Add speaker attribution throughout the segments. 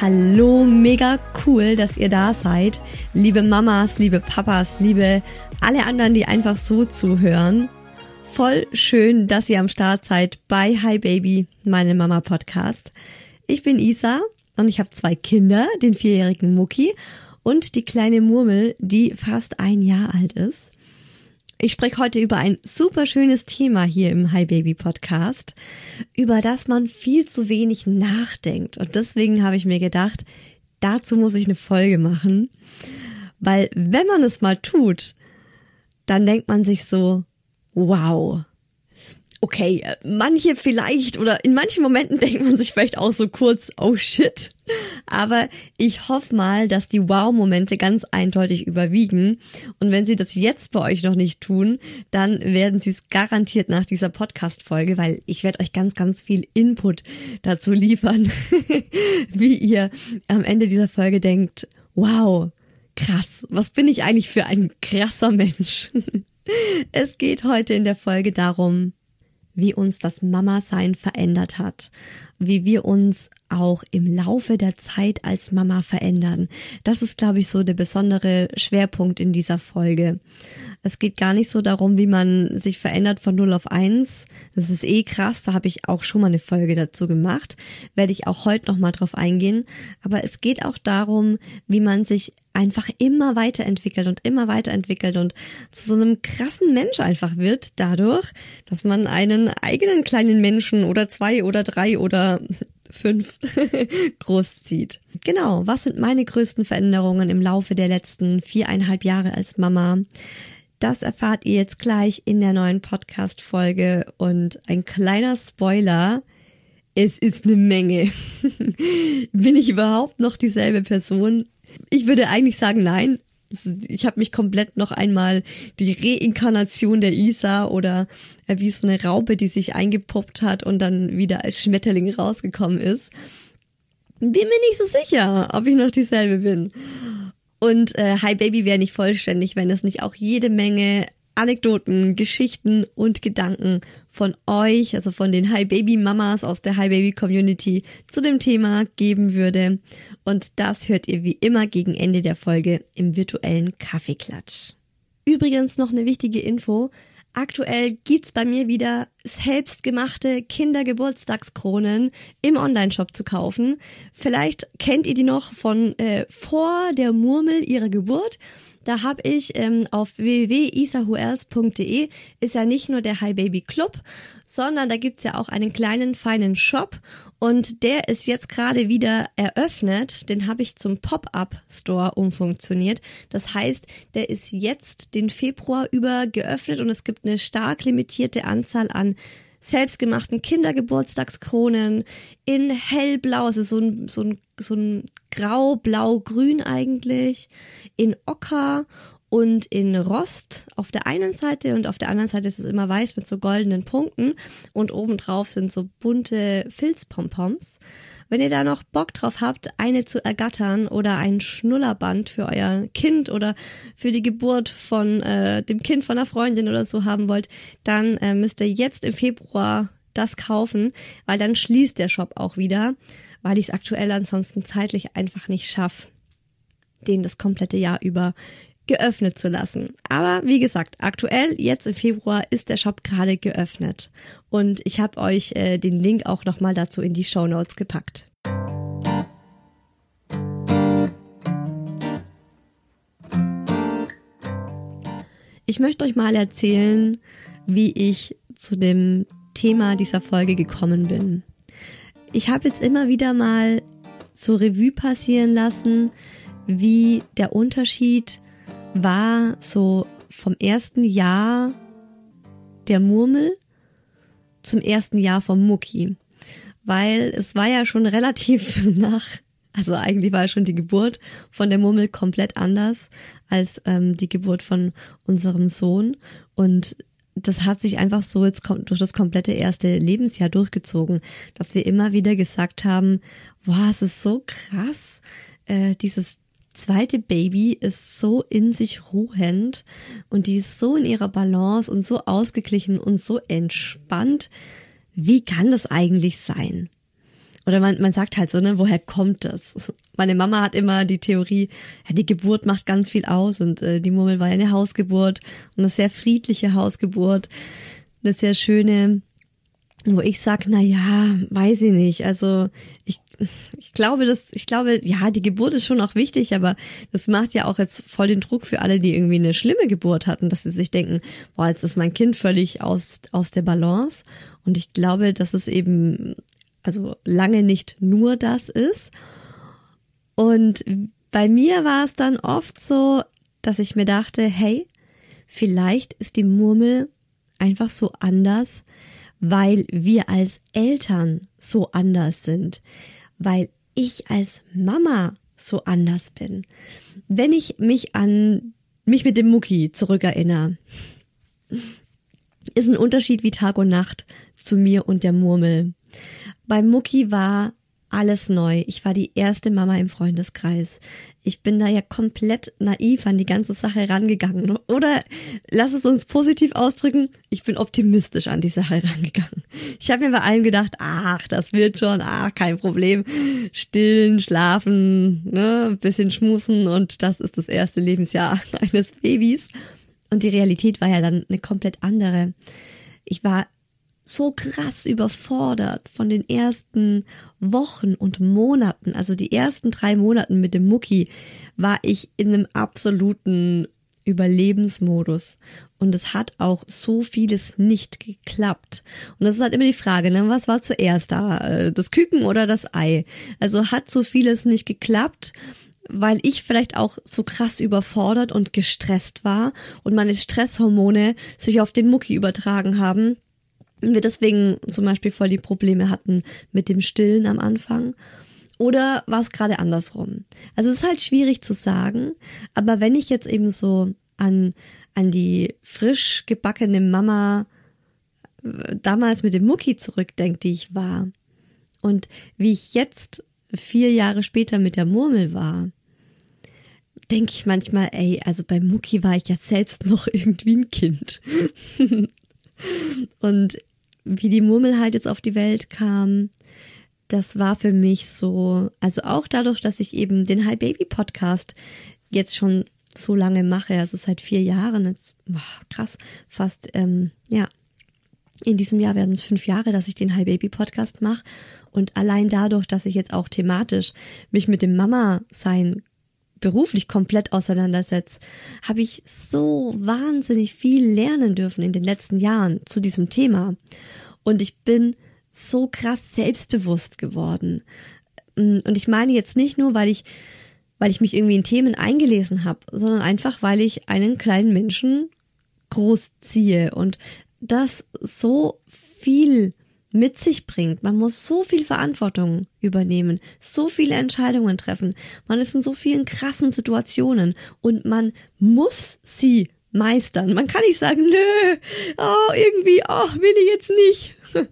Speaker 1: Hallo, mega cool, dass ihr da seid. Liebe Mamas, liebe Papas, liebe alle anderen, die einfach so zuhören. Voll schön, dass ihr am Start seid bei Hi Baby, meine Mama Podcast. Ich bin Isa und ich habe zwei Kinder, den vierjährigen Mucki und die kleine Murmel, die fast ein Jahr alt ist. Ich spreche heute über ein super schönes Thema hier im Hi Baby Podcast, über das man viel zu wenig nachdenkt. Und deswegen habe ich mir gedacht, dazu muss ich eine Folge machen. Weil wenn man es mal tut, dann denkt man sich so, wow, okay, äh, manche vielleicht oder in manchen Momenten denkt man sich vielleicht auch so kurz, oh shit. Aber ich hoffe mal, dass die Wow-Momente ganz eindeutig überwiegen. Und wenn sie das jetzt bei euch noch nicht tun, dann werden sie es garantiert nach dieser Podcast-Folge, weil ich werde euch ganz, ganz viel Input dazu liefern, wie ihr am Ende dieser Folge denkt, wow, krass, was bin ich eigentlich für ein krasser Mensch? Es geht heute in der Folge darum, wie uns das Mama-Sein verändert hat, wie wir uns auch im Laufe der Zeit als Mama verändern. Das ist, glaube ich, so der besondere Schwerpunkt in dieser Folge. Es geht gar nicht so darum, wie man sich verändert von 0 auf 1. Das ist eh krass, da habe ich auch schon mal eine Folge dazu gemacht. Werde ich auch heute nochmal drauf eingehen. Aber es geht auch darum, wie man sich einfach immer weiterentwickelt und immer weiterentwickelt und zu so einem krassen Mensch einfach wird dadurch, dass man einen eigenen kleinen Menschen oder zwei oder drei oder fünf großzieht. Genau, was sind meine größten Veränderungen im Laufe der letzten viereinhalb Jahre als Mama? Das erfahrt ihr jetzt gleich in der neuen Podcast-Folge und ein kleiner Spoiler. Es ist eine Menge. Bin ich überhaupt noch dieselbe Person? Ich würde eigentlich sagen, nein. Ich habe mich komplett noch einmal die Reinkarnation der Isa oder äh, wie so eine Raupe, die sich eingepuppt hat und dann wieder als Schmetterling rausgekommen ist. Bin mir nicht so sicher, ob ich noch dieselbe bin. Und äh, Hi Baby wäre nicht vollständig, wenn es nicht auch jede Menge Anekdoten, Geschichten und Gedanken von euch, also von den Hi Baby Mamas aus der Hi Baby Community zu dem Thema geben würde. Und das hört ihr wie immer gegen Ende der Folge im virtuellen Kaffeeklatsch. Übrigens noch eine wichtige Info. Aktuell gibt's bei mir wieder selbstgemachte Kindergeburtstagskronen im Onlineshop zu kaufen. Vielleicht kennt ihr die noch von äh, vor der Murmel ihrer Geburt. Da habe ich ähm, auf www.isahuers.de ist ja nicht nur der Hi Baby Club, sondern da gibt's ja auch einen kleinen feinen Shop und der ist jetzt gerade wieder eröffnet. Den habe ich zum Pop-up-Store umfunktioniert. Das heißt, der ist jetzt den Februar über geöffnet und es gibt eine stark limitierte Anzahl an selbstgemachten Kindergeburtstagskronen in hellblau, ist so ein, so ein, so ein grau, blau, grün eigentlich, in Ocker und in Rost auf der einen Seite. Und auf der anderen Seite ist es immer weiß mit so goldenen Punkten. Und obendrauf sind so bunte Filzpompons. Wenn ihr da noch Bock drauf habt, eine zu ergattern oder ein Schnullerband für euer Kind oder für die Geburt von äh, dem Kind von einer Freundin oder so haben wollt, dann äh, müsst ihr jetzt im Februar das kaufen, weil dann schließt der Shop auch wieder, weil ich es aktuell ansonsten zeitlich einfach nicht schaffe, den das komplette Jahr über geöffnet zu lassen. Aber wie gesagt, aktuell jetzt im Februar ist der Shop gerade geöffnet und ich habe euch äh, den Link auch nochmal dazu in die Show Notes gepackt. Ich möchte euch mal erzählen, wie ich zu dem Thema dieser Folge gekommen bin. Ich habe jetzt immer wieder mal zur Revue passieren lassen, wie der Unterschied war so vom ersten Jahr der Murmel zum ersten Jahr vom Mucki. Weil es war ja schon relativ nach, also eigentlich war schon die Geburt von der Murmel komplett anders als ähm, die Geburt von unserem Sohn. Und das hat sich einfach so jetzt durch das komplette erste Lebensjahr durchgezogen, dass wir immer wieder gesagt haben, wow, es ist so krass, äh, dieses zweite Baby ist so in sich ruhend und die ist so in ihrer Balance und so ausgeglichen und so entspannt. Wie kann das eigentlich sein? Oder man, man sagt halt so, ne, woher kommt das? Meine Mama hat immer die Theorie, ja, die Geburt macht ganz viel aus und äh, die Murmel war ja eine Hausgeburt und eine sehr friedliche Hausgeburt, eine sehr schöne, wo ich sag, na ja, weiß ich nicht. Also ich ich glaube, dass, ich glaube, ja, die Geburt ist schon auch wichtig, aber das macht ja auch jetzt voll den Druck für alle, die irgendwie eine schlimme Geburt hatten, dass sie sich denken, boah, jetzt ist mein Kind völlig aus, aus der Balance. Und ich glaube, dass es eben, also lange nicht nur das ist. Und bei mir war es dann oft so, dass ich mir dachte, hey, vielleicht ist die Murmel einfach so anders, weil wir als Eltern so anders sind weil ich als Mama so anders bin. Wenn ich mich an mich mit dem Mucki zurückerinnere, ist ein Unterschied wie Tag und Nacht zu mir und der Murmel. Beim Mucki war alles neu. Ich war die erste Mama im Freundeskreis. Ich bin da ja komplett naiv an die ganze Sache rangegangen. Oder lass es uns positiv ausdrücken, ich bin optimistisch an die Sache rangegangen. Ich habe mir bei allem gedacht, ach, das wird schon, ach, kein Problem. Stillen, schlafen, ne, bisschen schmusen und das ist das erste Lebensjahr eines Babys. Und die Realität war ja dann eine komplett andere. Ich war so krass überfordert von den ersten Wochen und Monaten, also die ersten drei Monaten mit dem Mucki, war ich in einem absoluten Überlebensmodus. Und es hat auch so vieles nicht geklappt. Und das ist halt immer die Frage, ne? was war zuerst da? Äh, das Küken oder das Ei? Also hat so vieles nicht geklappt weil ich vielleicht auch so krass überfordert und gestresst war und meine Stresshormone sich auf den Mucki übertragen haben wir deswegen zum Beispiel voll die Probleme hatten mit dem Stillen am Anfang. Oder war es gerade andersrum? Also es ist halt schwierig zu sagen, aber wenn ich jetzt eben so an, an die frisch gebackene Mama äh, damals mit dem Mucki zurückdenke, die ich war, und wie ich jetzt vier Jahre später mit der Murmel war, denke ich manchmal, ey, also bei Mucki war ich ja selbst noch irgendwie ein Kind. und wie die Murmel halt jetzt auf die Welt kam, das war für mich so, also auch dadurch, dass ich eben den Hi Baby Podcast jetzt schon so lange mache, also seit vier Jahren, jetzt, boah, krass, fast, ähm, ja, in diesem Jahr werden es fünf Jahre, dass ich den Hi Baby Podcast mache. Und allein dadurch, dass ich jetzt auch thematisch mich mit dem Mama-Sein beruflich komplett auseinandersetze, habe ich so wahnsinnig viel lernen dürfen in den letzten Jahren zu diesem Thema. Und ich bin so krass selbstbewusst geworden. Und ich meine jetzt nicht nur, weil ich, weil ich mich irgendwie in Themen eingelesen habe, sondern einfach, weil ich einen kleinen Menschen großziehe und das so viel mit sich bringt. Man muss so viel Verantwortung übernehmen, so viele Entscheidungen treffen. Man ist in so vielen krassen Situationen und man muss sie meistern. Man kann nicht sagen, nö, oh, irgendwie, oh, will ich jetzt nicht.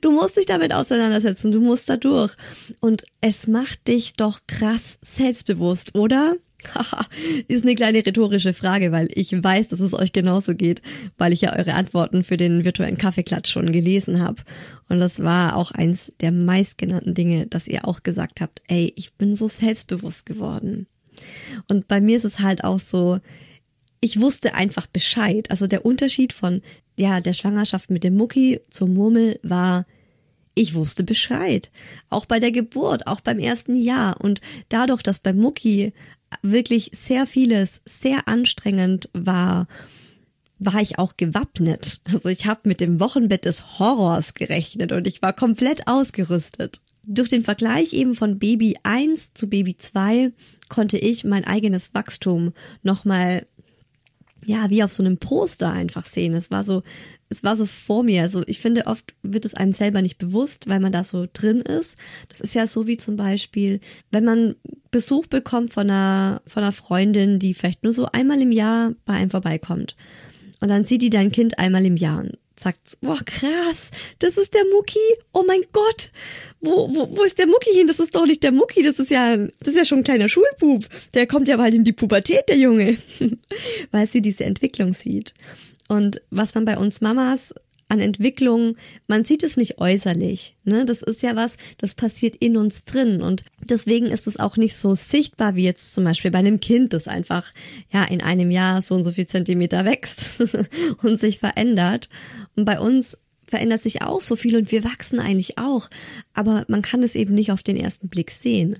Speaker 1: Du musst dich damit auseinandersetzen, du musst da durch. Und es macht dich doch krass selbstbewusst, oder? ist eine kleine rhetorische Frage, weil ich weiß, dass es euch genauso geht, weil ich ja eure Antworten für den virtuellen Kaffeeklatsch schon gelesen habe. Und das war auch eins der meistgenannten Dinge, dass ihr auch gesagt habt, ey, ich bin so selbstbewusst geworden. Und bei mir ist es halt auch so, ich wusste einfach Bescheid. Also der Unterschied von, ja, der Schwangerschaft mit dem Mucki zur Murmel war, ich wusste Bescheid. Auch bei der Geburt, auch beim ersten Jahr. Und dadurch, dass bei Mucki wirklich sehr vieles sehr anstrengend war, war ich auch gewappnet. Also ich habe mit dem Wochenbett des Horrors gerechnet und ich war komplett ausgerüstet. Durch den Vergleich eben von Baby 1 zu Baby 2 konnte ich mein eigenes Wachstum nochmal ja, wie auf so einem Poster einfach sehen. Es war so, es war so vor mir. Also ich finde, oft wird es einem selber nicht bewusst, weil man da so drin ist. Das ist ja so wie zum Beispiel, wenn man Besuch bekommt von einer, von einer Freundin, die vielleicht nur so einmal im Jahr bei einem vorbeikommt. Und dann sieht die dein Kind einmal im Jahr sagt, boah, krass, das ist der Mucki. Oh mein Gott. Wo, wo, wo ist der Mucki hin? Das ist doch nicht der Mucki. Das ist ja, das ist ja schon ein kleiner Schulbub. Der kommt ja bald in die Pubertät, der Junge. Weil sie diese Entwicklung sieht. Und was man bei uns Mamas an Entwicklung, man sieht es nicht äußerlich. Ne? Das ist ja was, das passiert in uns drin. Und deswegen ist es auch nicht so sichtbar wie jetzt zum Beispiel bei einem Kind, das einfach ja in einem Jahr so und so viel Zentimeter wächst und sich verändert. Und bei uns verändert sich auch so viel und wir wachsen eigentlich auch. Aber man kann es eben nicht auf den ersten Blick sehen.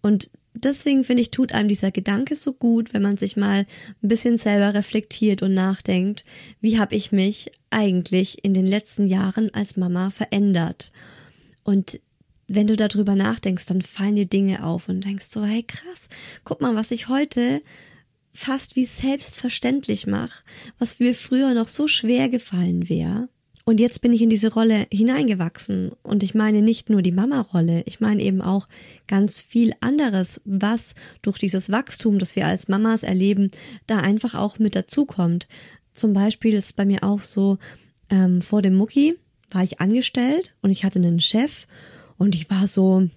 Speaker 1: Und deswegen finde ich, tut einem dieser Gedanke so gut, wenn man sich mal ein bisschen selber reflektiert und nachdenkt, wie habe ich mich eigentlich in den letzten Jahren als Mama verändert? Und wenn du darüber nachdenkst, dann fallen dir Dinge auf und denkst so, hey krass, guck mal, was ich heute fast wie selbstverständlich mache, was mir früher noch so schwer gefallen wäre. Und jetzt bin ich in diese Rolle hineingewachsen. Und ich meine nicht nur die Mama-Rolle, ich meine eben auch ganz viel anderes, was durch dieses Wachstum, das wir als Mamas erleben, da einfach auch mit dazukommt. Zum Beispiel ist bei mir auch so, ähm, vor dem Mucki war ich angestellt und ich hatte einen Chef und ich war so,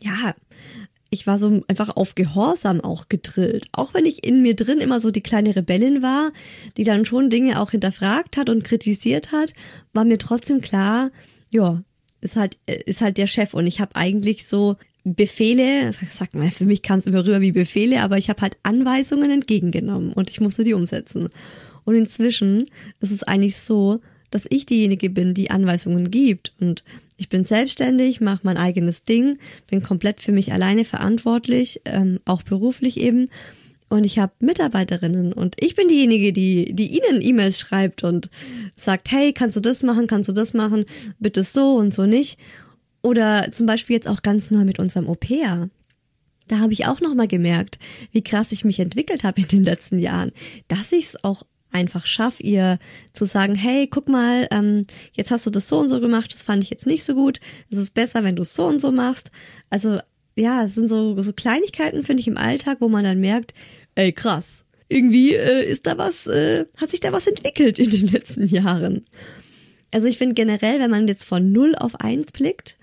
Speaker 1: ja, ich war so einfach auf Gehorsam auch gedrillt. Auch wenn ich in mir drin immer so die kleine Rebellin war, die dann schon Dinge auch hinterfragt hat und kritisiert hat, war mir trotzdem klar, ja, ist halt, ist halt der Chef und ich habe eigentlich so Befehle, sagt man, für mich kam es immer rüber wie Befehle, aber ich habe halt Anweisungen entgegengenommen und ich musste die umsetzen. Und inzwischen ist es eigentlich so, dass ich diejenige bin, die Anweisungen gibt und ich bin selbstständig, mache mein eigenes Ding, bin komplett für mich alleine verantwortlich, ähm, auch beruflich eben. Und ich habe Mitarbeiterinnen und ich bin diejenige, die, die ihnen E-Mails schreibt und sagt, hey, kannst du das machen, kannst du das machen, bitte so und so nicht. Oder zum Beispiel jetzt auch ganz neu mit unserem Au-pair. Da habe ich auch nochmal gemerkt, wie krass ich mich entwickelt habe in den letzten Jahren, dass ich es auch einfach schaff, ihr zu sagen, hey, guck mal, ähm, jetzt hast du das so und so gemacht, das fand ich jetzt nicht so gut, es ist besser, wenn du es so und so machst. Also ja, es sind so, so Kleinigkeiten, finde ich, im Alltag, wo man dann merkt, ey, krass, irgendwie äh, ist da was, äh, hat sich da was entwickelt in den letzten Jahren. Also ich finde generell, wenn man jetzt von null auf eins blickt,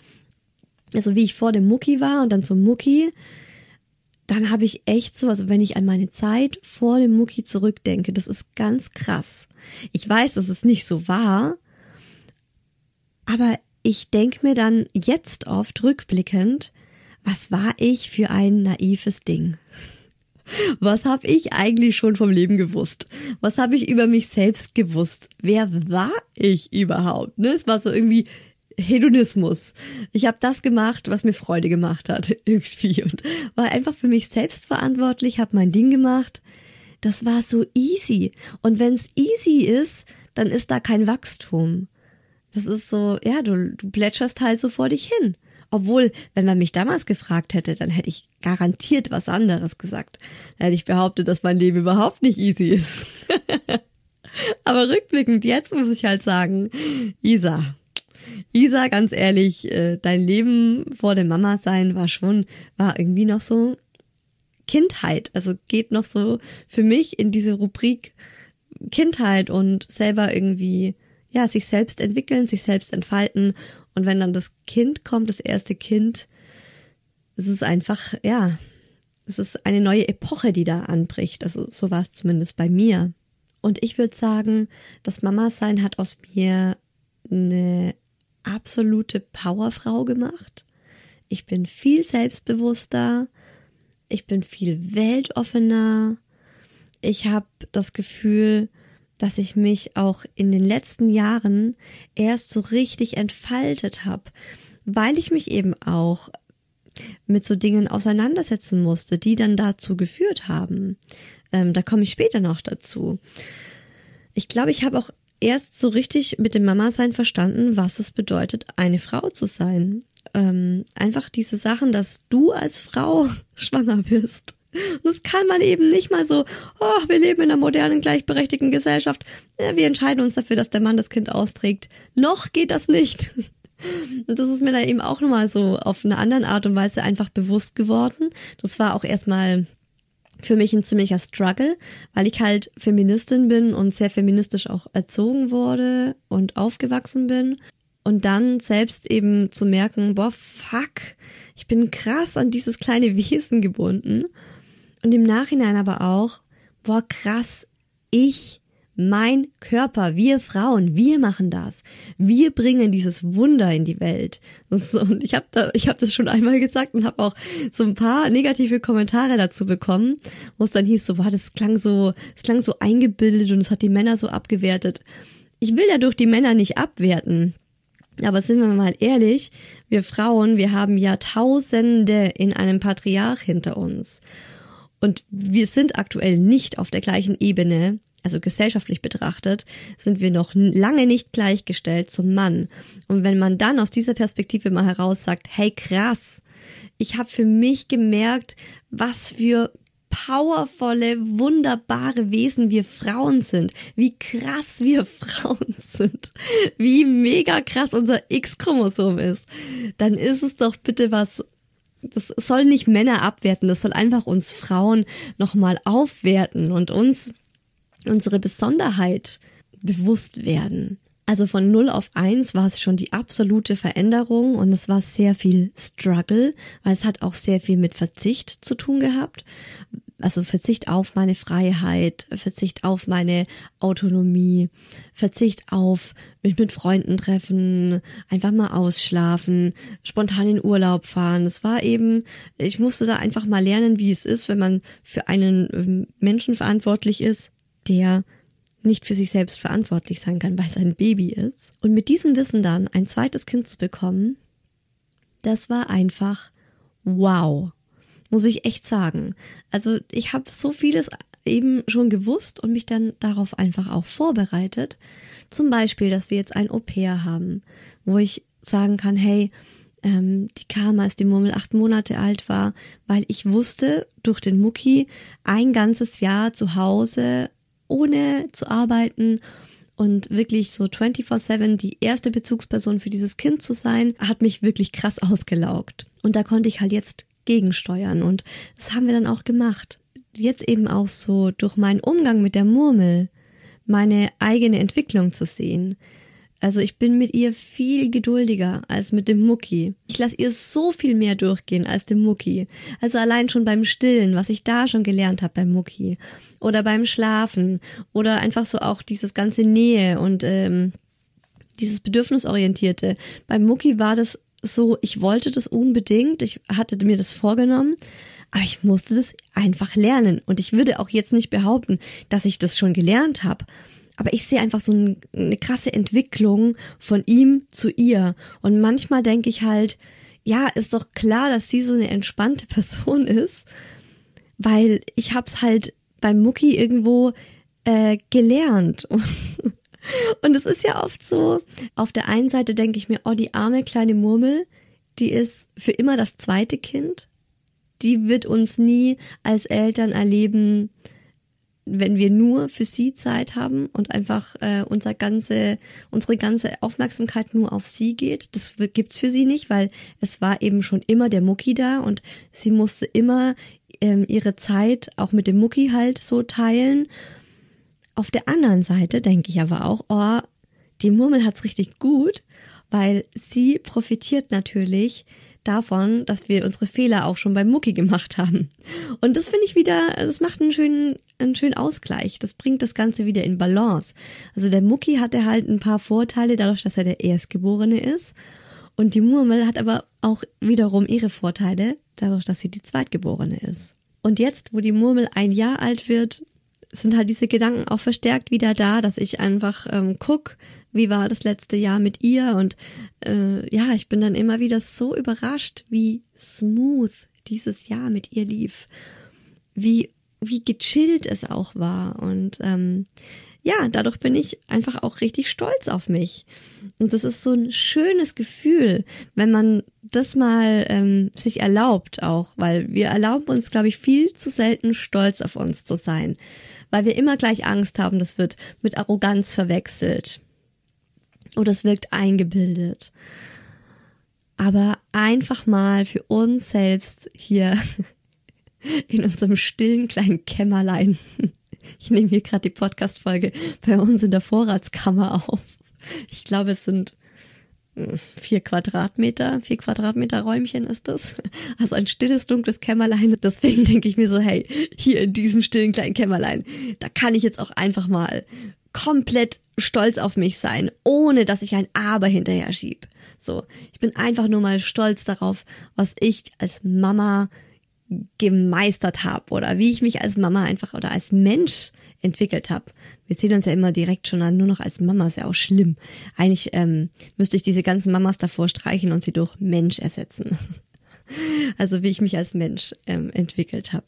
Speaker 1: also wie ich vor dem Mucki war und dann zum Mucki, dann habe ich echt so, also wenn ich an meine Zeit vor dem Mucki zurückdenke, das ist ganz krass. Ich weiß, dass es nicht so war, aber ich denke mir dann jetzt oft rückblickend, was war ich für ein naives Ding? Was habe ich eigentlich schon vom Leben gewusst? Was habe ich über mich selbst gewusst? Wer war ich überhaupt? Ne? Es war so irgendwie Hedonismus. Ich habe das gemacht, was mir Freude gemacht hat irgendwie und war einfach für mich selbst verantwortlich, habe mein Ding gemacht. Das war so easy. Und wenn es easy ist, dann ist da kein Wachstum. Das ist so, ja, du, du plätscherst halt so vor dich hin. Obwohl, wenn man mich damals gefragt hätte, dann hätte ich garantiert was anderes gesagt. Dann hätte ich behauptet, dass mein Leben überhaupt nicht easy ist. Aber rückblickend, jetzt muss ich halt sagen, Isa, Isa, ganz ehrlich, äh, dein Leben vor dem Mama sein war schon, war irgendwie noch so Kindheit. Also geht noch so für mich in diese Rubrik Kindheit und selber irgendwie, ja, sich selbst entwickeln, sich selbst entfalten. Und wenn dann das Kind kommt, das erste Kind, es ist einfach, ja, es ist eine neue Epoche, die da anbricht. Also so war es zumindest bei mir. Und ich würde sagen, das Mama sein hat aus mir eine absolute Powerfrau gemacht. Ich bin viel selbstbewusster. Ich bin viel weltoffener. Ich habe das Gefühl, dass ich mich auch in den letzten Jahren erst so richtig entfaltet habe, weil ich mich eben auch mit so Dingen auseinandersetzen musste, die dann dazu geführt haben. Ähm, da komme ich später noch dazu. Ich glaube, ich habe auch erst so richtig mit dem Mama-Sein verstanden, was es bedeutet, eine Frau zu sein. Ähm, einfach diese Sachen, dass du als Frau schwanger wirst. Und das kann man eben nicht mal so, oh, wir leben in einer modernen, gleichberechtigten Gesellschaft. Wir entscheiden uns dafür, dass der Mann das Kind austrägt. Noch geht das nicht. Und das ist mir da eben auch nochmal so auf eine andere Art und Weise einfach bewusst geworden. Das war auch erstmal für mich ein ziemlicher Struggle, weil ich halt Feministin bin und sehr feministisch auch erzogen wurde und aufgewachsen bin. Und dann selbst eben zu merken, boah, fuck, ich bin krass an dieses kleine Wesen gebunden. Und im Nachhinein aber auch, boah, krass, ich mein Körper, wir Frauen, wir machen das. Wir bringen dieses Wunder in die Welt. Und ich habe da, ich habe das schon einmal gesagt und habe auch so ein paar negative Kommentare dazu bekommen, wo es dann hieß so, wow, das klang so, es klang so eingebildet und es hat die Männer so abgewertet. Ich will ja durch die Männer nicht abwerten. Aber sind wir mal ehrlich, wir Frauen, wir haben Jahrtausende in einem Patriarch hinter uns. Und wir sind aktuell nicht auf der gleichen Ebene also gesellschaftlich betrachtet, sind wir noch lange nicht gleichgestellt zum Mann. Und wenn man dann aus dieser Perspektive mal heraus sagt, hey krass, ich habe für mich gemerkt, was für powervolle, wunderbare Wesen wir Frauen sind, wie krass wir Frauen sind, wie mega krass unser X-Chromosom ist, dann ist es doch bitte was, das soll nicht Männer abwerten, das soll einfach uns Frauen nochmal aufwerten und uns unsere Besonderheit bewusst werden. Also von 0 auf 1 war es schon die absolute Veränderung und es war sehr viel Struggle, weil es hat auch sehr viel mit Verzicht zu tun gehabt. Also Verzicht auf meine Freiheit, Verzicht auf meine Autonomie, Verzicht auf mich mit Freunden treffen, einfach mal ausschlafen, spontan in Urlaub fahren. Es war eben, ich musste da einfach mal lernen, wie es ist, wenn man für einen ähm, Menschen verantwortlich ist, der nicht für sich selbst verantwortlich sein kann, weil es ein Baby ist. Und mit diesem Wissen dann ein zweites Kind zu bekommen, das war einfach wow, muss ich echt sagen. Also ich habe so vieles eben schon gewusst und mich dann darauf einfach auch vorbereitet. Zum Beispiel, dass wir jetzt ein Au-pair haben, wo ich sagen kann, hey, ähm, die kam, als die Murmel acht Monate alt war, weil ich wusste durch den Mucki ein ganzes Jahr zu Hause ohne zu arbeiten und wirklich so 24/7 die erste Bezugsperson für dieses Kind zu sein, hat mich wirklich krass ausgelaugt. Und da konnte ich halt jetzt gegensteuern und das haben wir dann auch gemacht. Jetzt eben auch so durch meinen Umgang mit der Murmel meine eigene Entwicklung zu sehen. Also ich bin mit ihr viel geduldiger als mit dem Mucki. Ich lasse ihr so viel mehr durchgehen als dem Mucki. Also allein schon beim Stillen, was ich da schon gelernt habe beim Mucki. Oder beim Schlafen. Oder einfach so auch dieses ganze Nähe und ähm, dieses Bedürfnisorientierte. Beim Mucki war das so, ich wollte das unbedingt, ich hatte mir das vorgenommen, Aber ich musste das einfach lernen. Und ich würde auch jetzt nicht behaupten, dass ich das schon gelernt habe. Aber ich sehe einfach so eine krasse Entwicklung von ihm zu ihr. Und manchmal denke ich halt, ja, ist doch klar, dass sie so eine entspannte Person ist, weil ich hab's halt beim Mucki irgendwo äh, gelernt. Und es ist ja oft so, auf der einen Seite denke ich mir, oh, die arme kleine Murmel, die ist für immer das zweite Kind. Die wird uns nie als Eltern erleben, wenn wir nur für sie Zeit haben und einfach äh, unser ganze, unsere ganze Aufmerksamkeit nur auf sie geht. Das gibt's für sie nicht, weil es war eben schon immer der Mucki da und sie musste immer ähm, ihre Zeit auch mit dem Mucki halt so teilen. Auf der anderen Seite denke ich aber auch, oh, die Murmel hat's richtig gut, weil sie profitiert natürlich davon, dass wir unsere Fehler auch schon beim Mucki gemacht haben. Und das finde ich wieder, das macht einen schönen, einen schönen Ausgleich. Das bringt das Ganze wieder in Balance. Also der Mucki hatte halt ein paar Vorteile dadurch, dass er der Erstgeborene ist. Und die Murmel hat aber auch wiederum ihre Vorteile dadurch, dass sie die Zweitgeborene ist. Und jetzt, wo die Murmel ein Jahr alt wird, sind halt diese Gedanken auch verstärkt wieder da, dass ich einfach ähm, guck, wie war das letzte Jahr mit ihr? Und äh, ja, ich bin dann immer wieder so überrascht, wie smooth dieses Jahr mit ihr lief, wie wie gechillt es auch war. Und ähm, ja, dadurch bin ich einfach auch richtig stolz auf mich. Und das ist so ein schönes Gefühl, wenn man das mal ähm, sich erlaubt auch, weil wir erlauben uns, glaube ich, viel zu selten stolz auf uns zu sein. Weil wir immer gleich Angst haben, das wird mit Arroganz verwechselt oder es wirkt eingebildet. Aber einfach mal für uns selbst hier in unserem stillen kleinen Kämmerlein. Ich nehme hier gerade die Podcast-Folge bei uns in der Vorratskammer auf. Ich glaube, es sind vier Quadratmeter, vier Quadratmeter Räumchen ist das. Also ein stilles, dunkles Kämmerlein. Deswegen denke ich mir so, hey, hier in diesem stillen kleinen Kämmerlein, da kann ich jetzt auch einfach mal komplett stolz auf mich sein, ohne dass ich ein Aber hinterher schieb. So, ich bin einfach nur mal stolz darauf, was ich als Mama gemeistert habe oder wie ich mich als Mama einfach oder als Mensch entwickelt habe. Wir sehen uns ja immer direkt schon an, nur noch als Mama, ist ja auch schlimm. Eigentlich ähm, müsste ich diese ganzen Mamas davor streichen und sie durch Mensch ersetzen. also wie ich mich als Mensch ähm, entwickelt habe.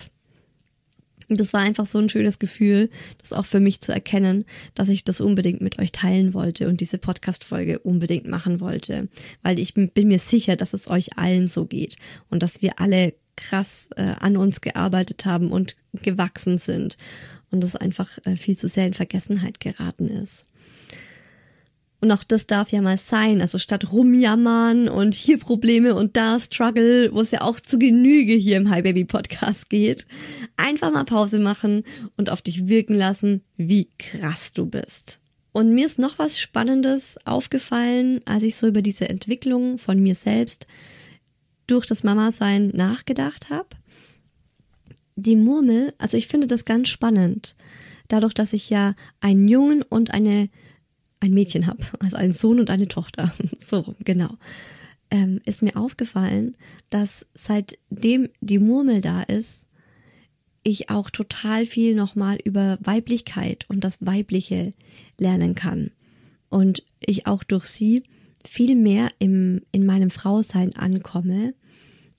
Speaker 1: Und das war einfach so ein schönes Gefühl, das auch für mich zu erkennen, dass ich das unbedingt mit euch teilen wollte und diese Podcast-Folge unbedingt machen wollte. Weil ich bin, mir sicher, dass es euch allen so geht und dass wir alle krass äh, an uns gearbeitet haben und gewachsen sind und das einfach äh, viel zu sehr in Vergessenheit geraten ist. Und auch das darf ja mal sein. Also statt rumjammern und hier Probleme und da Struggle, wo es ja auch zu Genüge hier im Hi Baby Podcast geht, einfach mal Pause machen und auf dich wirken lassen, wie krass du bist. Und mir ist noch was Spannendes aufgefallen, als ich so über diese Entwicklung von mir selbst durch das Mama-Sein nachgedacht habe die Murmel, also ich finde das ganz spannend, dadurch, dass ich ja einen Jungen und eine ein Mädchen habe, also einen Sohn und eine Tochter, so rum, genau, ähm, ist mir aufgefallen, dass seitdem die Murmel da ist, ich auch total viel nochmal über Weiblichkeit und das Weibliche lernen kann. Und ich auch durch sie viel mehr im, in meinem Frausein ankomme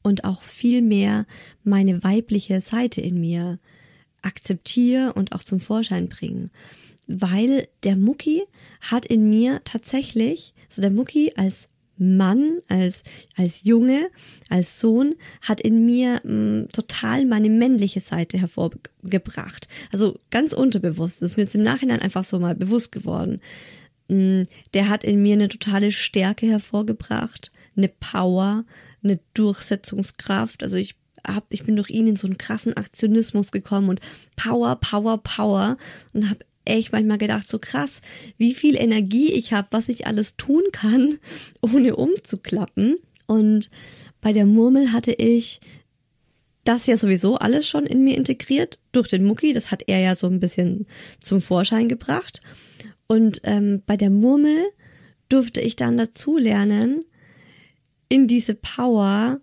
Speaker 1: und auch viel mehr meine weibliche Seite in mir akzeptiere und auch zum Vorschein bringen. Weil der Mucki hat in mir tatsächlich, so der Mucki als Mann, als, als Junge, als Sohn, hat in mir mh, mm, total meine männliche Seite hervorgebracht. Also ganz unterbewusst. Das ist mir jetzt im Nachhinein einfach so mal bewusst geworden. Mm, der hat in mir eine totale Stärke hervorgebracht, eine Power, eine Durchsetzungskraft. Also ich hab, ich bin durch ihn in so einen krassen Aktionismus gekommen und Power, Power, Power und habe echt manchmal gedacht, so krass, wie viel Energie ich habe, was ich alles tun kann, ohne umzuklappen. Und bei der Murmel hatte ich das ja sowieso alles schon in mir integriert durch den Mucki. Das hat er ja so ein bisschen zum Vorschein gebracht. Und ähm, bei der Murmel durfte ich dann dazu lernen, in diese Power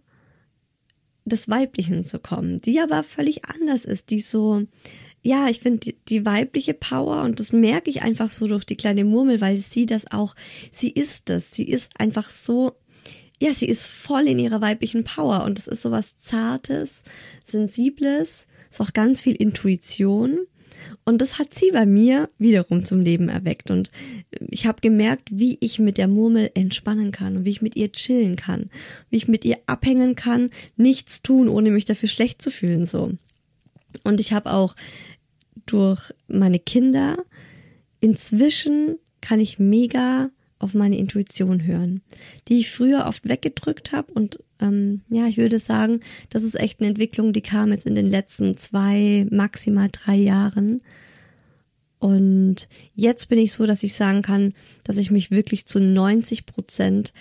Speaker 1: des Weiblichen zu kommen, die aber völlig anders ist, die so, ja, ich finde die, die, weibliche Power und das merke ich einfach so durch die kleine Murmel, weil sie das auch, sie ist das, sie ist einfach so, ja, sie ist voll in ihrer weiblichen Power und das ist so was Zartes, Sensibles, ist auch ganz viel Intuition und das hat sie bei mir wiederum zum Leben erweckt. Und ich habe gemerkt, wie ich mit der Murmel entspannen kann und wie ich mit ihr chillen kann, wie ich mit ihr abhängen kann, nichts tun, ohne mich dafür schlecht zu fühlen. So. Und ich habe auch durch meine Kinder inzwischen kann ich mega auf meine Intuition hören, die ich früher oft weggedrückt habe. Und ähm, ja, ich würde sagen, das ist echt eine Entwicklung, die kam jetzt in den letzten zwei, maximal drei Jahren. Und jetzt bin ich so, dass ich sagen kann, dass ich mich wirklich zu 90 Prozent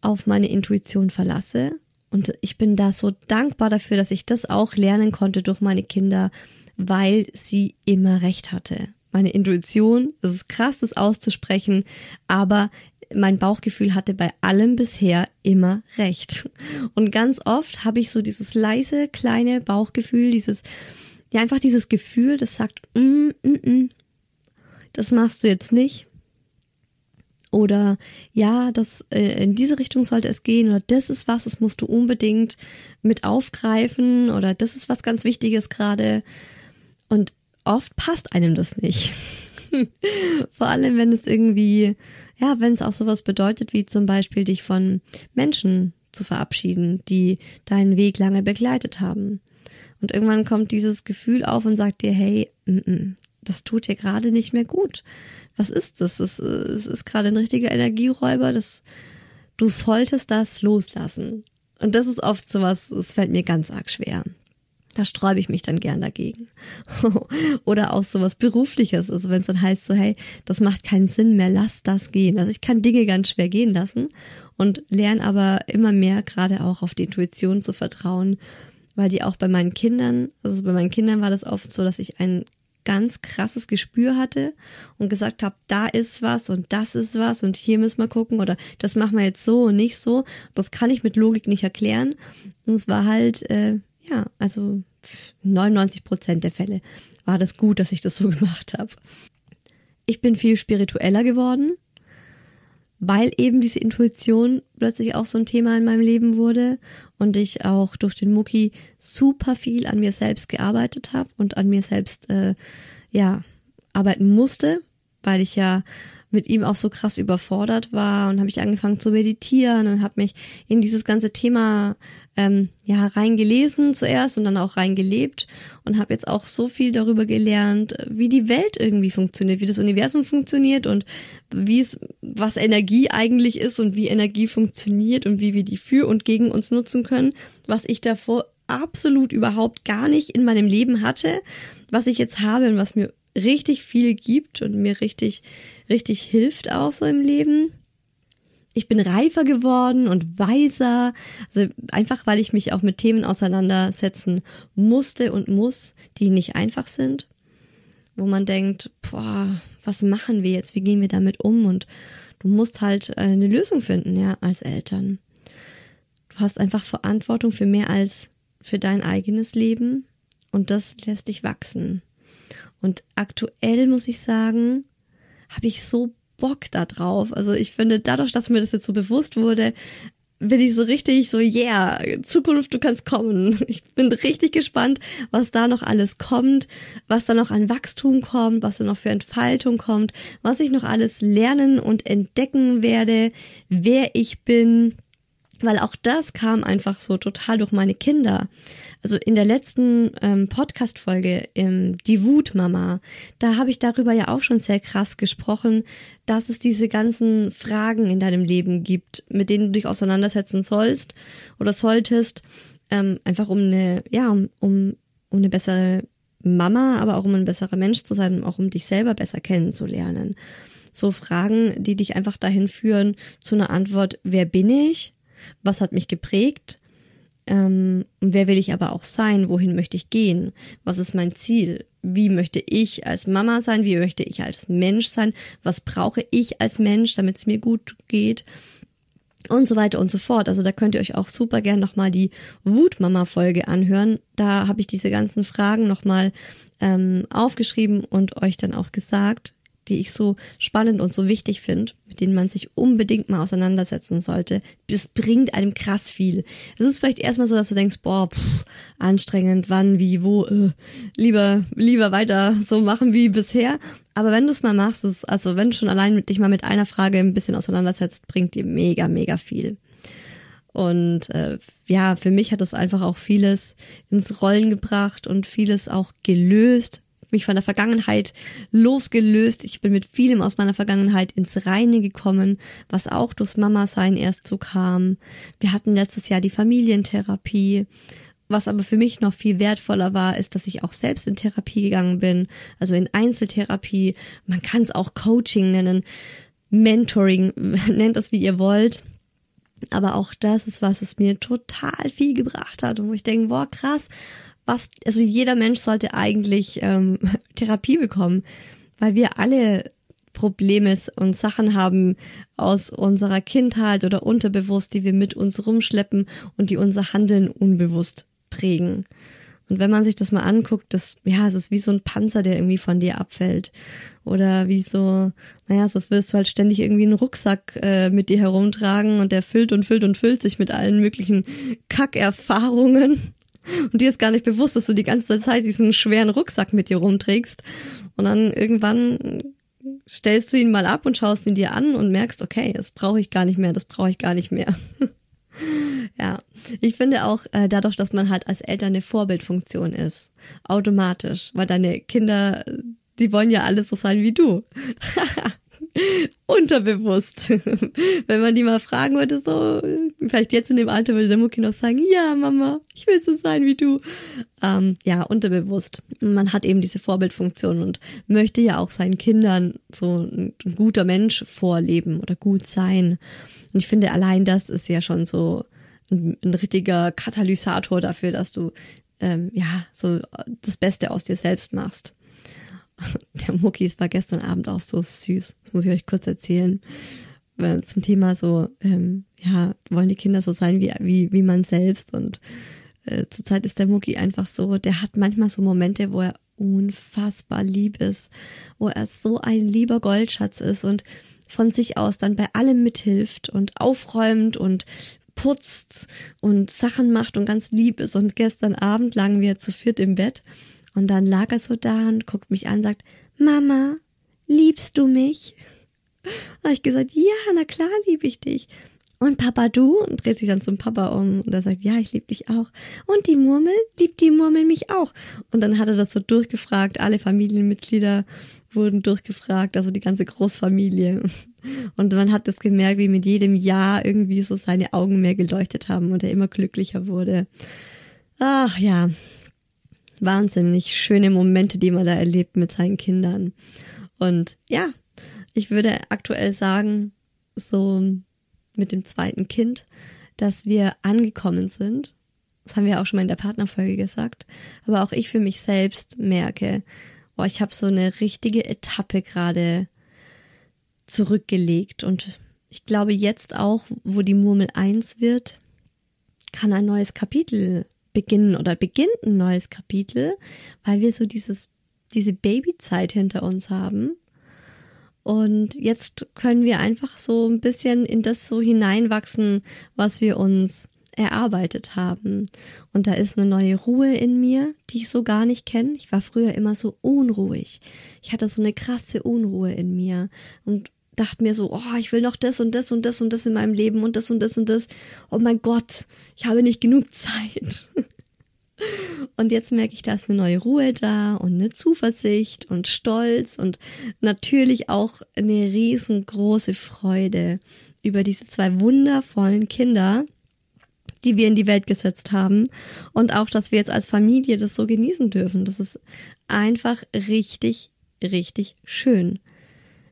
Speaker 1: auf meine Intuition verlasse. Und ich bin da so dankbar dafür, dass ich das auch lernen konnte durch meine Kinder, weil sie immer recht hatte meine Intuition. Es ist krass, das auszusprechen, aber mein Bauchgefühl hatte bei allem bisher immer recht. Und ganz oft habe ich so dieses leise, kleine Bauchgefühl, dieses, ja, einfach dieses Gefühl, das sagt, mm, mm, mm, das machst du jetzt nicht. Oder ja, das äh, in diese Richtung sollte es gehen, oder das ist was, das musst du unbedingt mit aufgreifen, oder das ist was ganz Wichtiges gerade. Und oft passt einem das nicht. Vor allem, wenn es irgendwie, ja, wenn es auch sowas bedeutet, wie zum Beispiel dich von Menschen zu verabschieden, die deinen Weg lange begleitet haben. Und irgendwann kommt dieses Gefühl auf und sagt dir, hey, m -m, das tut dir gerade nicht mehr gut. Was ist das? Es ist, ist gerade ein richtiger Energieräuber, das, du solltest das loslassen. Und das ist oft sowas, es fällt mir ganz arg schwer. Da sträube ich mich dann gern dagegen. Oder auch so was Berufliches, also wenn es dann heißt so, hey, das macht keinen Sinn mehr, lass das gehen. Also ich kann Dinge ganz schwer gehen lassen und lerne aber immer mehr gerade auch auf die Intuition zu vertrauen, weil die auch bei meinen Kindern, also bei meinen Kindern war das oft so, dass ich ein ganz krasses Gespür hatte und gesagt habe, da ist was und das ist was und hier müssen wir gucken oder das machen wir jetzt so und nicht so. Das kann ich mit Logik nicht erklären. Und es war halt äh, ja, also 99 Prozent der Fälle war das gut, dass ich das so gemacht habe. Ich bin viel spiritueller geworden, weil eben diese Intuition plötzlich auch so ein Thema in meinem Leben wurde und ich auch durch den Mucki super viel an mir selbst gearbeitet habe und an mir selbst äh, ja arbeiten musste, weil ich ja mit ihm auch so krass überfordert war und habe ich angefangen zu meditieren und habe mich in dieses ganze Thema ähm, ja reingelesen zuerst und dann auch reingelebt und habe jetzt auch so viel darüber gelernt, wie die Welt irgendwie funktioniert, wie das Universum funktioniert und wie es was Energie eigentlich ist und wie Energie funktioniert und wie wir die für und gegen uns nutzen können, was ich davor absolut überhaupt gar nicht in meinem Leben hatte, was ich jetzt habe und was mir richtig viel gibt und mir richtig, richtig hilft auch so im Leben. Ich bin reifer geworden und weiser, also einfach weil ich mich auch mit Themen auseinandersetzen musste und muss, die nicht einfach sind, wo man denkt, boah, was machen wir jetzt, wie gehen wir damit um und du musst halt eine Lösung finden, ja, als Eltern. Du hast einfach Verantwortung für mehr als für dein eigenes Leben und das lässt dich wachsen. Und aktuell muss ich sagen, habe ich so Bock da drauf. Also ich finde, dadurch, dass mir das jetzt so bewusst wurde, bin ich so richtig so, yeah, Zukunft, du kannst kommen. Ich bin richtig gespannt, was da noch alles kommt, was da noch an Wachstum kommt, was da noch für Entfaltung kommt, was ich noch alles lernen und entdecken werde, wer ich bin, weil auch das kam einfach so total durch meine Kinder. Also in der letzten ähm, Podcast-Folge, ähm, die Wutmama, da habe ich darüber ja auch schon sehr krass gesprochen, dass es diese ganzen Fragen in deinem Leben gibt, mit denen du dich auseinandersetzen sollst oder solltest, ähm, einfach um eine, ja, um, um, eine bessere Mama, aber auch um ein besserer Mensch zu sein, auch um dich selber besser kennenzulernen. So Fragen, die dich einfach dahin führen zu einer Antwort, wer bin ich? Was hat mich geprägt, ähm, wer will ich aber auch sein, wohin möchte ich gehen, was ist mein Ziel, wie möchte ich als Mama sein, wie möchte ich als Mensch sein, was brauche ich als Mensch, damit es mir gut geht. und so weiter und so fort. Also da könnt ihr euch auch super gern nochmal die Wutmama-Folge anhören. Da habe ich diese ganzen Fragen nochmal ähm, aufgeschrieben und euch dann auch gesagt, die ich so spannend und so wichtig finde, mit denen man sich unbedingt mal auseinandersetzen sollte. Das bringt einem krass viel. Es ist vielleicht erstmal so, dass du denkst, boah, pff, anstrengend, wann, wie, wo, äh, lieber, lieber weiter so machen wie bisher. Aber wenn du es mal machst, ist, also wenn du schon allein mit dich mal mit einer Frage ein bisschen auseinandersetzt, bringt dir mega, mega viel. Und äh, ja, für mich hat das einfach auch vieles ins Rollen gebracht und vieles auch gelöst, mich von der Vergangenheit losgelöst. Ich bin mit vielem aus meiner Vergangenheit ins Reine gekommen, was auch durchs Mama-Sein erst so kam. Wir hatten letztes Jahr die Familientherapie. Was aber für mich noch viel wertvoller war, ist, dass ich auch selbst in Therapie gegangen bin, also in Einzeltherapie. Man kann es auch Coaching nennen, Mentoring, nennt das wie ihr wollt. Aber auch das ist, was es mir total viel gebracht hat und wo ich denke, boah, krass, was, also jeder Mensch sollte eigentlich ähm, Therapie bekommen, weil wir alle Probleme und Sachen haben aus unserer Kindheit oder unterbewusst, die wir mit uns rumschleppen und die unser Handeln unbewusst prägen. Und wenn man sich das mal anguckt, das, ja, es ist wie so ein Panzer, der irgendwie von dir abfällt. Oder wie so, naja, so wirst du halt ständig irgendwie einen Rucksack äh, mit dir herumtragen und der füllt und füllt und füllt sich mit allen möglichen Kackerfahrungen und dir ist gar nicht bewusst, dass du die ganze Zeit diesen schweren Rucksack mit dir rumträgst. Und dann irgendwann stellst du ihn mal ab und schaust ihn dir an und merkst, okay, das brauche ich gar nicht mehr, das brauche ich gar nicht mehr. ja, ich finde auch äh, dadurch, dass man halt als Eltern eine Vorbildfunktion ist, automatisch, weil deine Kinder, die wollen ja alles so sein wie du. Unterbewusst. Wenn man die mal fragen würde, so, vielleicht jetzt in dem Alter würde der Mucki noch sagen, ja, Mama, ich will so sein wie du. Ähm, ja, unterbewusst. Man hat eben diese Vorbildfunktion und möchte ja auch seinen Kindern so ein, guter Mensch vorleben oder gut sein. Und ich finde, allein das ist ja schon so ein, ein richtiger Katalysator dafür, dass du ähm, ja so das Beste aus dir selbst machst. Der Muckis war gestern Abend auch so süß. Muss ich euch kurz erzählen. Äh, zum Thema so, ähm, ja, wollen die Kinder so sein wie, wie, wie man selbst. Und äh, zurzeit ist der Mucki einfach so, der hat manchmal so Momente, wo er unfassbar lieb ist, wo er so ein lieber Goldschatz ist und von sich aus dann bei allem mithilft und aufräumt und putzt und Sachen macht und ganz lieb ist. Und gestern Abend lagen wir zu viert im Bett und dann lag er so da und guckt mich an, sagt, Mama, liebst du mich? Habe ich gesagt, ja, na klar lieb ich dich. Und Papa, du? Und dreht sich dann zum Papa um und er sagt, ja, ich liebe dich auch. Und die Murmel? Liebt die Murmel mich auch? Und dann hat er das so durchgefragt, alle Familienmitglieder wurden durchgefragt, also die ganze Großfamilie. Und man hat das gemerkt, wie mit jedem Jahr irgendwie so seine Augen mehr geleuchtet haben und er immer glücklicher wurde. Ach ja, wahnsinnig schöne Momente, die man da erlebt mit seinen Kindern. Und ja, ich würde aktuell sagen, so mit dem zweiten Kind, dass wir angekommen sind. Das haben wir auch schon mal in der Partnerfolge gesagt. Aber auch ich für mich selbst merke, boah, ich habe so eine richtige Etappe gerade zurückgelegt. Und ich glaube jetzt auch, wo die Murmel eins wird, kann ein neues Kapitel beginnen oder beginnt ein neues Kapitel, weil wir so dieses, diese Babyzeit hinter uns haben. Und jetzt können wir einfach so ein bisschen in das so hineinwachsen, was wir uns erarbeitet haben. Und da ist eine neue Ruhe in mir, die ich so gar nicht kenne. Ich war früher immer so unruhig. Ich hatte so eine krasse Unruhe in mir. Und dachte mir so, oh, ich will noch das und das und das und das in meinem Leben und das und das und das. Oh mein Gott, ich habe nicht genug Zeit. Und jetzt merke ich, da ist eine neue Ruhe da und eine Zuversicht und Stolz und natürlich auch eine riesengroße Freude über diese zwei wundervollen Kinder, die wir in die Welt gesetzt haben und auch, dass wir jetzt als Familie das so genießen dürfen. Das ist einfach richtig, richtig schön.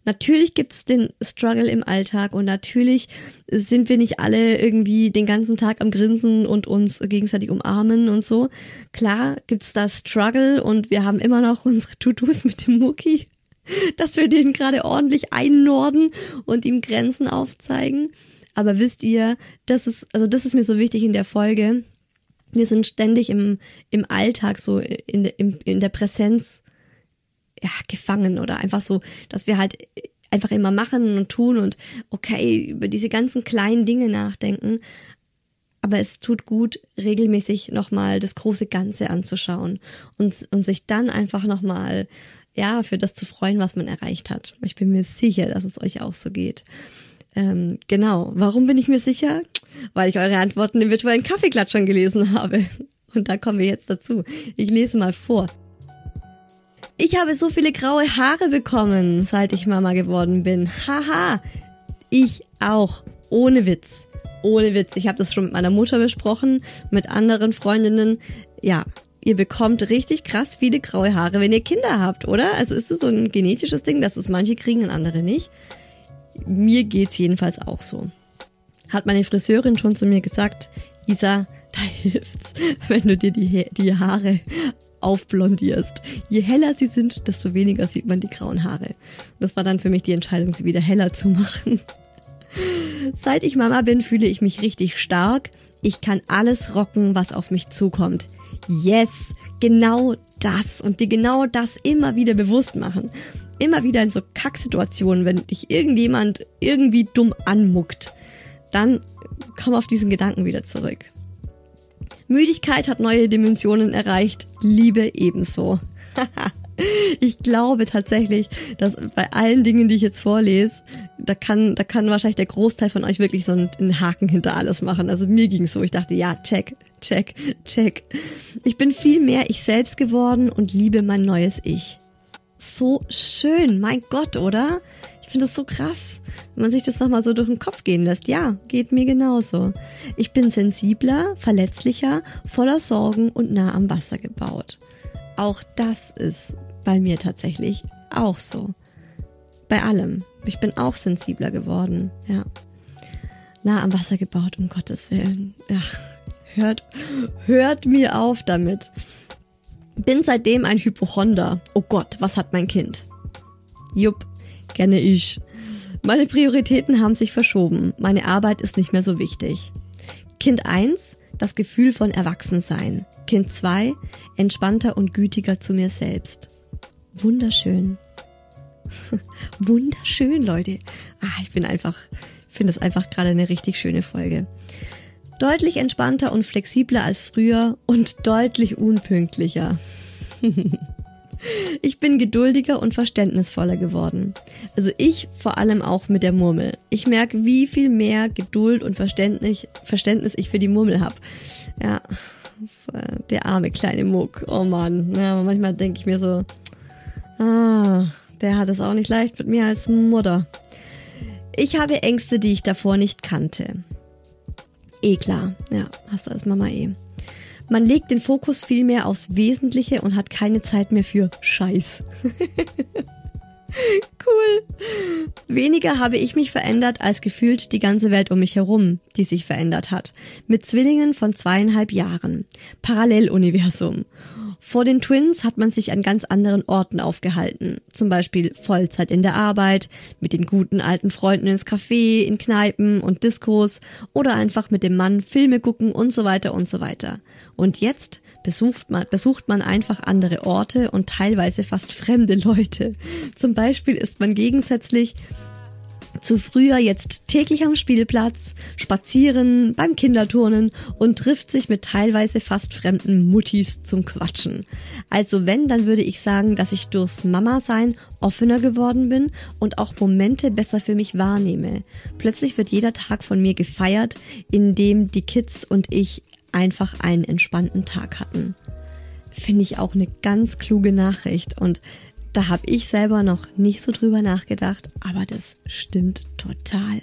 Speaker 1: Natürlich gibt's den Struggle im Alltag und natürlich sind wir nicht alle irgendwie den ganzen Tag am Grinsen und uns gegenseitig umarmen und so. Klar gibt's da Struggle und wir haben immer noch unsere To-Dos mit dem Mucki, dass wir den gerade ordentlich einnorden und ihm Grenzen aufzeigen. Aber wisst ihr, das ist, also das ist mir so wichtig in der Folge. Wir sind ständig im, im Alltag so in, in, in der Präsenz ja, gefangen oder einfach so, dass wir halt einfach immer machen und tun und okay, über diese ganzen kleinen Dinge nachdenken. Aber es tut gut, regelmäßig nochmal das große Ganze anzuschauen und, und sich dann einfach nochmal, ja, für das zu freuen, was man erreicht hat. Ich bin mir sicher, dass es euch auch so geht. Ähm, genau. Warum bin ich mir sicher? Weil ich eure Antworten im virtuellen Kaffeeklatsch schon gelesen habe. Und da kommen wir jetzt dazu. Ich lese mal vor. Ich habe so viele graue Haare bekommen, seit ich Mama geworden bin. Haha. Ich auch. Ohne Witz. Ohne Witz. Ich habe das schon mit meiner Mutter besprochen, mit anderen Freundinnen. Ja, ihr bekommt richtig krass viele graue Haare, wenn ihr Kinder habt, oder? Also ist es so ein genetisches Ding, dass es manche kriegen und andere nicht? Mir geht's jedenfalls auch so. Hat meine Friseurin schon zu mir gesagt, Isa, da hilft's, wenn du dir die, die Haare aufblondierst. Je heller sie sind, desto weniger sieht man die grauen Haare. Das war dann für mich die Entscheidung, sie wieder heller zu machen. Seit ich Mama bin, fühle ich mich richtig stark. Ich kann alles rocken, was auf mich zukommt. Yes, genau das und dir genau das immer wieder bewusst machen. Immer wieder in so Kacksituationen, wenn dich irgendjemand irgendwie dumm anmuckt, dann komm auf diesen Gedanken wieder zurück. Müdigkeit hat neue Dimensionen erreicht, Liebe ebenso. ich glaube tatsächlich, dass bei allen Dingen, die ich jetzt vorlese, da kann, da kann wahrscheinlich der Großteil von euch wirklich so einen, Haken hinter alles machen. Also mir ging's so. Ich dachte, ja, check, check, check. Ich bin viel mehr ich selbst geworden und liebe mein neues Ich. So schön, mein Gott, oder? Finde das so krass, wenn man sich das nochmal so durch den Kopf gehen lässt. Ja, geht mir genauso. Ich bin sensibler, verletzlicher, voller Sorgen und nah am Wasser gebaut. Auch das ist bei mir tatsächlich auch so. Bei allem. Ich bin auch sensibler geworden, ja. Nah am Wasser gebaut, um Gottes Willen. Ja, hört, hört mir auf damit. Bin seitdem ein Hypochonder. Oh Gott, was hat mein Kind? Jupp, Kenne ich. Meine Prioritäten haben sich verschoben. Meine Arbeit ist nicht mehr so wichtig. Kind 1, das Gefühl von Erwachsensein. Kind 2, entspannter und gütiger zu mir selbst. Wunderschön. Wunderschön, Leute. Ah, ich bin einfach, finde es einfach gerade eine richtig schöne Folge. Deutlich entspannter und flexibler als früher und deutlich unpünktlicher. Ich bin geduldiger und verständnisvoller geworden. Also ich vor allem auch mit der Murmel. Ich merke, wie viel mehr Geduld und Verständnis, Verständnis ich für die Murmel habe. Ja, äh, der arme kleine Muck. Oh Mann. Ja, aber manchmal denke ich mir so, ah, der hat es auch nicht leicht mit mir als Mutter. Ich habe Ängste, die ich davor nicht kannte. Eh klar. Ja, hast du als Mama eh. Man legt den Fokus viel mehr aufs Wesentliche und hat keine Zeit mehr für Scheiß. cool. Weniger habe ich mich verändert als gefühlt die ganze Welt um mich herum, die sich verändert hat. Mit Zwillingen von zweieinhalb Jahren. Paralleluniversum. Vor den Twins hat man sich an ganz anderen Orten aufgehalten. Zum Beispiel Vollzeit in der Arbeit, mit den guten alten Freunden ins Café, in Kneipen und Diskos oder einfach mit dem Mann Filme gucken und so weiter und so weiter. Und jetzt besucht man, besucht man einfach andere Orte und teilweise fast fremde Leute. Zum Beispiel ist man gegensätzlich zu früher jetzt täglich am Spielplatz, spazieren, beim Kinderturnen und trifft sich mit teilweise fast fremden Muttis zum Quatschen. Also wenn, dann würde ich sagen, dass ich durchs Mama-Sein offener geworden bin und auch Momente besser für mich wahrnehme. Plötzlich wird jeder Tag von mir gefeiert, in dem die Kids und ich einfach einen entspannten Tag hatten. Finde ich auch eine ganz kluge Nachricht und da habe ich selber noch nicht so drüber nachgedacht, aber das stimmt total.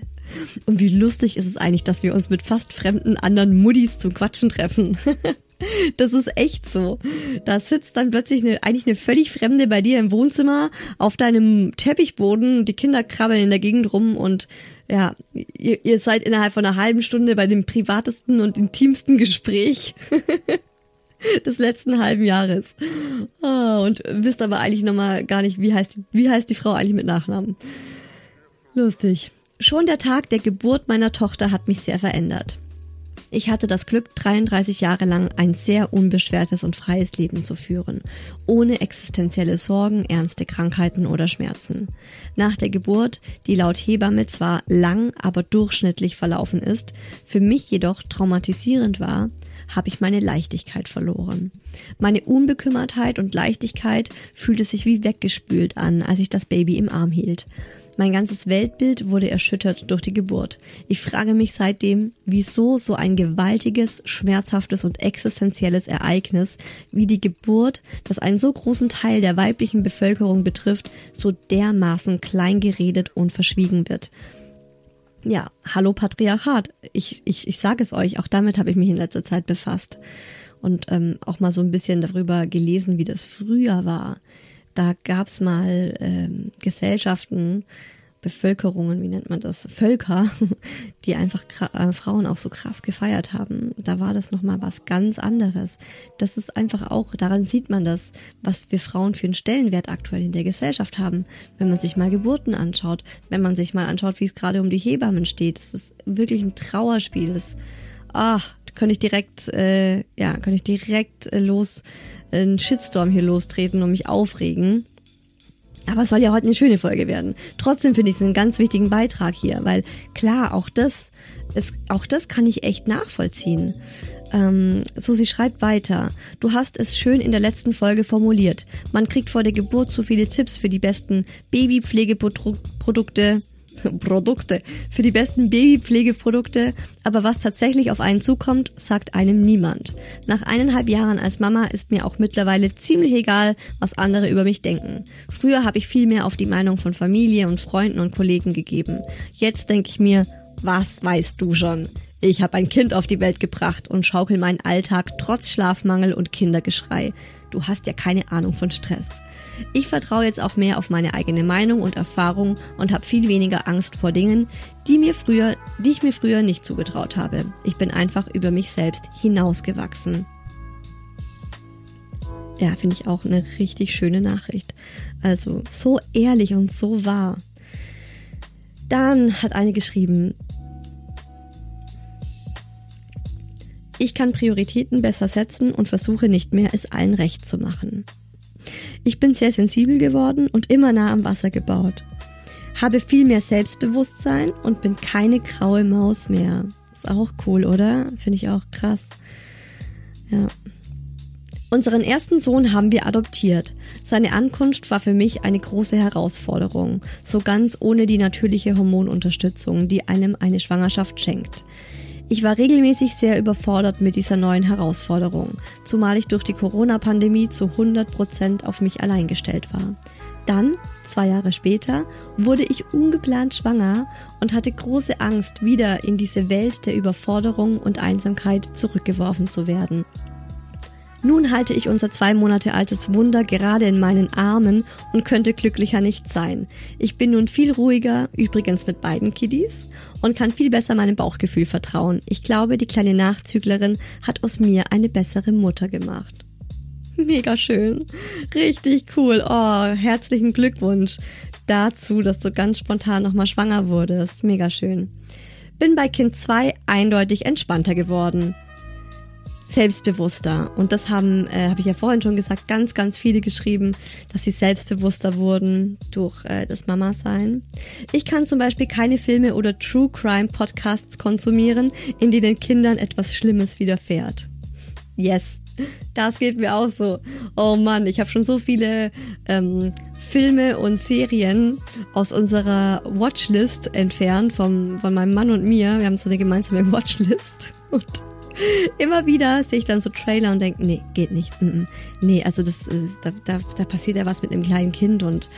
Speaker 1: Und wie lustig ist es eigentlich, dass wir uns mit fast fremden anderen Muddis zum Quatschen treffen. Das ist echt so. Da sitzt dann plötzlich eine, eigentlich eine völlig Fremde bei dir im Wohnzimmer auf deinem Teppichboden. Die Kinder krabbeln in der Gegend rum und ja, ihr, ihr seid innerhalb von einer halben Stunde bei dem privatesten und intimsten Gespräch. des letzten halben Jahres. Oh, und wisst aber eigentlich nochmal gar nicht, wie heißt, wie heißt die Frau eigentlich mit Nachnamen. Lustig. Schon der Tag der Geburt meiner Tochter hat mich sehr verändert. Ich hatte das Glück, 33 Jahre lang ein sehr unbeschwertes und freies Leben zu führen, ohne existenzielle Sorgen, ernste Krankheiten oder Schmerzen. Nach der Geburt, die laut Hebamme zwar lang, aber durchschnittlich verlaufen ist, für mich jedoch traumatisierend war, habe ich meine Leichtigkeit verloren. Meine Unbekümmertheit und Leichtigkeit fühlte sich wie weggespült an, als ich das Baby im Arm hielt. Mein ganzes Weltbild wurde erschüttert durch die Geburt. Ich frage mich seitdem, wieso so ein gewaltiges, schmerzhaftes und existenzielles Ereignis wie die Geburt, das einen so großen Teil der weiblichen Bevölkerung betrifft, so dermaßen klein geredet und verschwiegen wird. Ja, hallo Patriarchat. Ich, ich, ich sage es euch, auch damit habe ich mich in letzter Zeit befasst. Und ähm, auch mal so ein bisschen darüber gelesen, wie das früher war da gab's mal ähm, Gesellschaften, Bevölkerungen, wie nennt man das, Völker, die einfach äh, Frauen auch so krass gefeiert haben. Da war das nochmal was ganz anderes. Das ist einfach auch, daran sieht man das, was wir Frauen für einen Stellenwert aktuell in der Gesellschaft haben. Wenn man sich mal Geburten anschaut, wenn man sich mal anschaut, wie es gerade um die Hebammen steht. Das ist wirklich ein Trauerspiel. Das, ach, könnte ich direkt, äh, ja, könnte ich direkt äh, los einen Shitstorm hier lostreten und mich aufregen. Aber es soll ja heute eine schöne Folge werden. Trotzdem finde ich es einen ganz wichtigen Beitrag hier, weil klar, auch das, ist, auch das kann ich echt nachvollziehen. Ähm, so, sie schreibt weiter. Du hast es schön in der letzten Folge formuliert. Man kriegt vor der Geburt so viele Tipps für die besten Babypflegeprodukte, Produkte, für die besten Babypflegeprodukte, aber was tatsächlich auf einen zukommt, sagt einem niemand. Nach eineinhalb Jahren als Mama ist mir auch mittlerweile ziemlich egal, was andere über mich denken. Früher habe ich viel mehr auf die Meinung von Familie und Freunden und Kollegen gegeben. Jetzt denke ich mir, was weißt du schon? Ich habe ein Kind auf die Welt gebracht und schaukel meinen Alltag trotz Schlafmangel und Kindergeschrei. Du hast ja keine Ahnung von Stress. Ich vertraue jetzt auch mehr auf meine eigene Meinung und Erfahrung und habe viel weniger Angst vor Dingen, die mir früher, die ich mir früher nicht zugetraut habe. Ich bin einfach über mich selbst hinausgewachsen. Ja, finde ich auch eine richtig schöne Nachricht. Also so ehrlich und so wahr. Dann hat eine geschrieben, ich kann Prioritäten besser setzen und versuche nicht mehr, es allen recht zu machen. Ich bin sehr sensibel geworden und immer nah am Wasser gebaut. Habe viel mehr Selbstbewusstsein und bin keine graue Maus mehr. Ist auch cool, oder? Finde ich auch krass. Ja. Unseren ersten Sohn haben wir adoptiert. Seine Ankunft war für mich eine große Herausforderung, so ganz ohne die natürliche Hormonunterstützung, die einem eine Schwangerschaft schenkt. Ich war regelmäßig sehr überfordert mit dieser neuen Herausforderung, zumal ich durch die Corona-Pandemie zu 100 Prozent auf mich allein gestellt war. Dann, zwei Jahre später, wurde ich ungeplant schwanger und hatte große Angst, wieder in diese Welt der Überforderung und Einsamkeit zurückgeworfen zu werden. Nun halte ich unser zwei Monate altes Wunder gerade in meinen Armen und könnte glücklicher nicht sein. Ich bin nun viel ruhiger, übrigens mit beiden Kiddies, und kann viel besser meinem Bauchgefühl vertrauen. Ich glaube, die kleine Nachzüglerin hat aus mir eine bessere Mutter gemacht. Mega schön. Richtig cool. Oh, herzlichen Glückwunsch dazu, dass du ganz spontan nochmal schwanger wurdest. Mega schön. Bin bei Kind 2 eindeutig entspannter geworden selbstbewusster. Und das haben, äh, habe ich ja vorhin schon gesagt, ganz, ganz viele geschrieben, dass sie selbstbewusster wurden durch äh, das Mama-Sein. Ich kann zum Beispiel keine Filme oder True Crime Podcasts konsumieren, in denen Kindern etwas Schlimmes widerfährt. Yes, das geht mir auch so. Oh Mann, ich habe schon so viele ähm, Filme und Serien aus unserer Watchlist entfernt vom, von meinem Mann und mir. Wir haben so eine gemeinsame Watchlist. Und immer wieder sehe ich dann so Trailer und denke, nee, geht nicht. Mm -mm. Nee, also das ist, da, da, da passiert ja was mit einem kleinen Kind und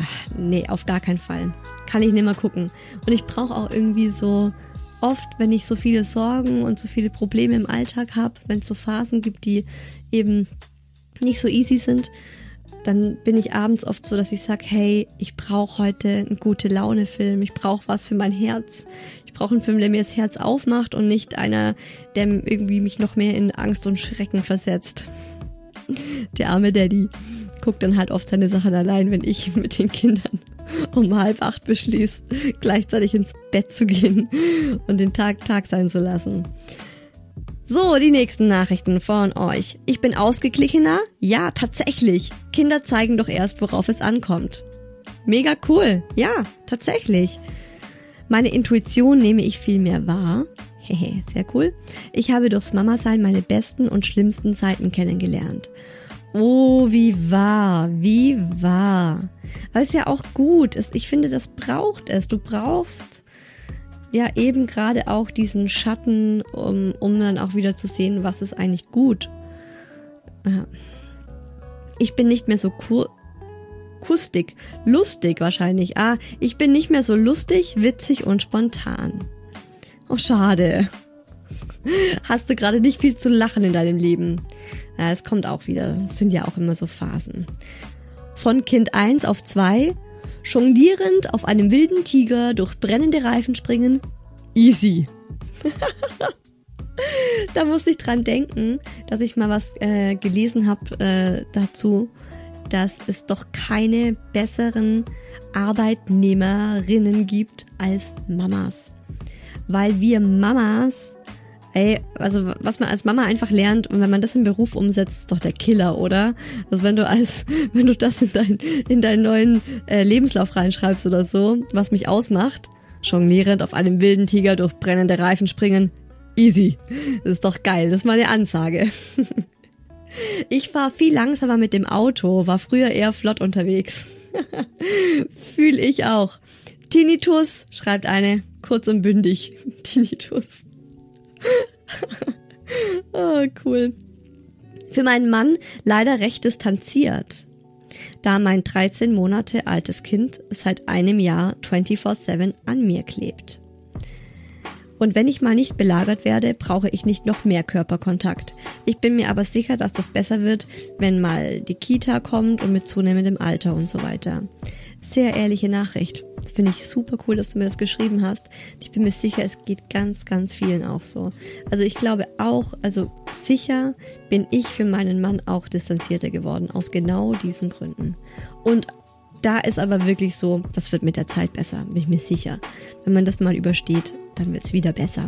Speaker 1: ach, nee, auf gar keinen Fall. Kann ich nicht mehr gucken. Und ich brauche auch irgendwie so oft, wenn ich so viele Sorgen und so viele Probleme im Alltag habe, wenn es so Phasen gibt, die eben nicht so easy sind, dann bin ich abends oft so, dass ich sage, hey, ich brauche heute einen gute Laune Film, ich brauche was für mein Herz, ich brauche einen Film, der mir das Herz aufmacht und nicht einer, der irgendwie mich noch mehr in Angst und Schrecken versetzt. Der arme Daddy guckt dann halt oft seine Sachen allein, wenn ich mit den Kindern um halb acht beschließt, gleichzeitig ins Bett zu gehen und den Tag Tag sein zu lassen. So, die nächsten Nachrichten von euch. Ich bin ausgeglichener? Ja, tatsächlich. Kinder zeigen doch erst, worauf es ankommt. Mega cool. Ja, tatsächlich. Meine Intuition nehme ich viel mehr wahr. Hehe, sehr cool. Ich habe durchs Mama-Sein meine besten und schlimmsten Zeiten kennengelernt. Oh, wie wahr, wie wahr. Aber ist ja auch gut. Ich finde, das braucht es. Du brauchst ja eben gerade auch diesen Schatten, um, um dann auch wieder zu sehen, was ist eigentlich gut. Ich bin nicht mehr so kur kustig, lustig wahrscheinlich. Ah, ich bin nicht mehr so lustig, witzig und spontan. Oh, schade. Hast du gerade nicht viel zu lachen in deinem Leben? Ja, es kommt auch wieder. Es sind ja auch immer so Phasen. Von Kind 1 auf 2 Jonglierend auf einem wilden Tiger durch brennende Reifen springen. Easy. da musste ich dran denken, dass ich mal was äh, gelesen habe äh, dazu, dass es doch keine besseren Arbeitnehmerinnen gibt als Mamas. Weil wir Mamas Ey, also was man als Mama einfach lernt und wenn man das im Beruf umsetzt, ist doch der Killer, oder? Also wenn du als, wenn du das in, dein, in deinen neuen äh, Lebenslauf reinschreibst oder so, was mich ausmacht, jonglierend auf einem wilden Tiger durch brennende Reifen springen, easy. Das ist doch geil, das ist mal eine Ansage. Ich fahre viel langsamer mit dem Auto, war früher eher flott unterwegs. Fühl ich auch. Tinnitus, schreibt eine, kurz und bündig. Tinnitus. Oh, cool. Für meinen Mann leider recht distanziert, da mein 13 Monate altes Kind seit einem Jahr 24-7 an mir klebt. Und wenn ich mal nicht belagert werde, brauche ich nicht noch mehr Körperkontakt. Ich bin mir aber sicher, dass das besser wird, wenn mal die Kita kommt und mit zunehmendem Alter und so weiter. Sehr ehrliche Nachricht. Das finde ich super cool, dass du mir das geschrieben hast. Ich bin mir sicher, es geht ganz, ganz vielen auch so. Also ich glaube auch, also sicher bin ich für meinen Mann auch distanzierter geworden, aus genau diesen Gründen. Und da ist aber wirklich so, das wird mit der Zeit besser, bin ich mir sicher. Wenn man das mal übersteht, dann wird es wieder besser.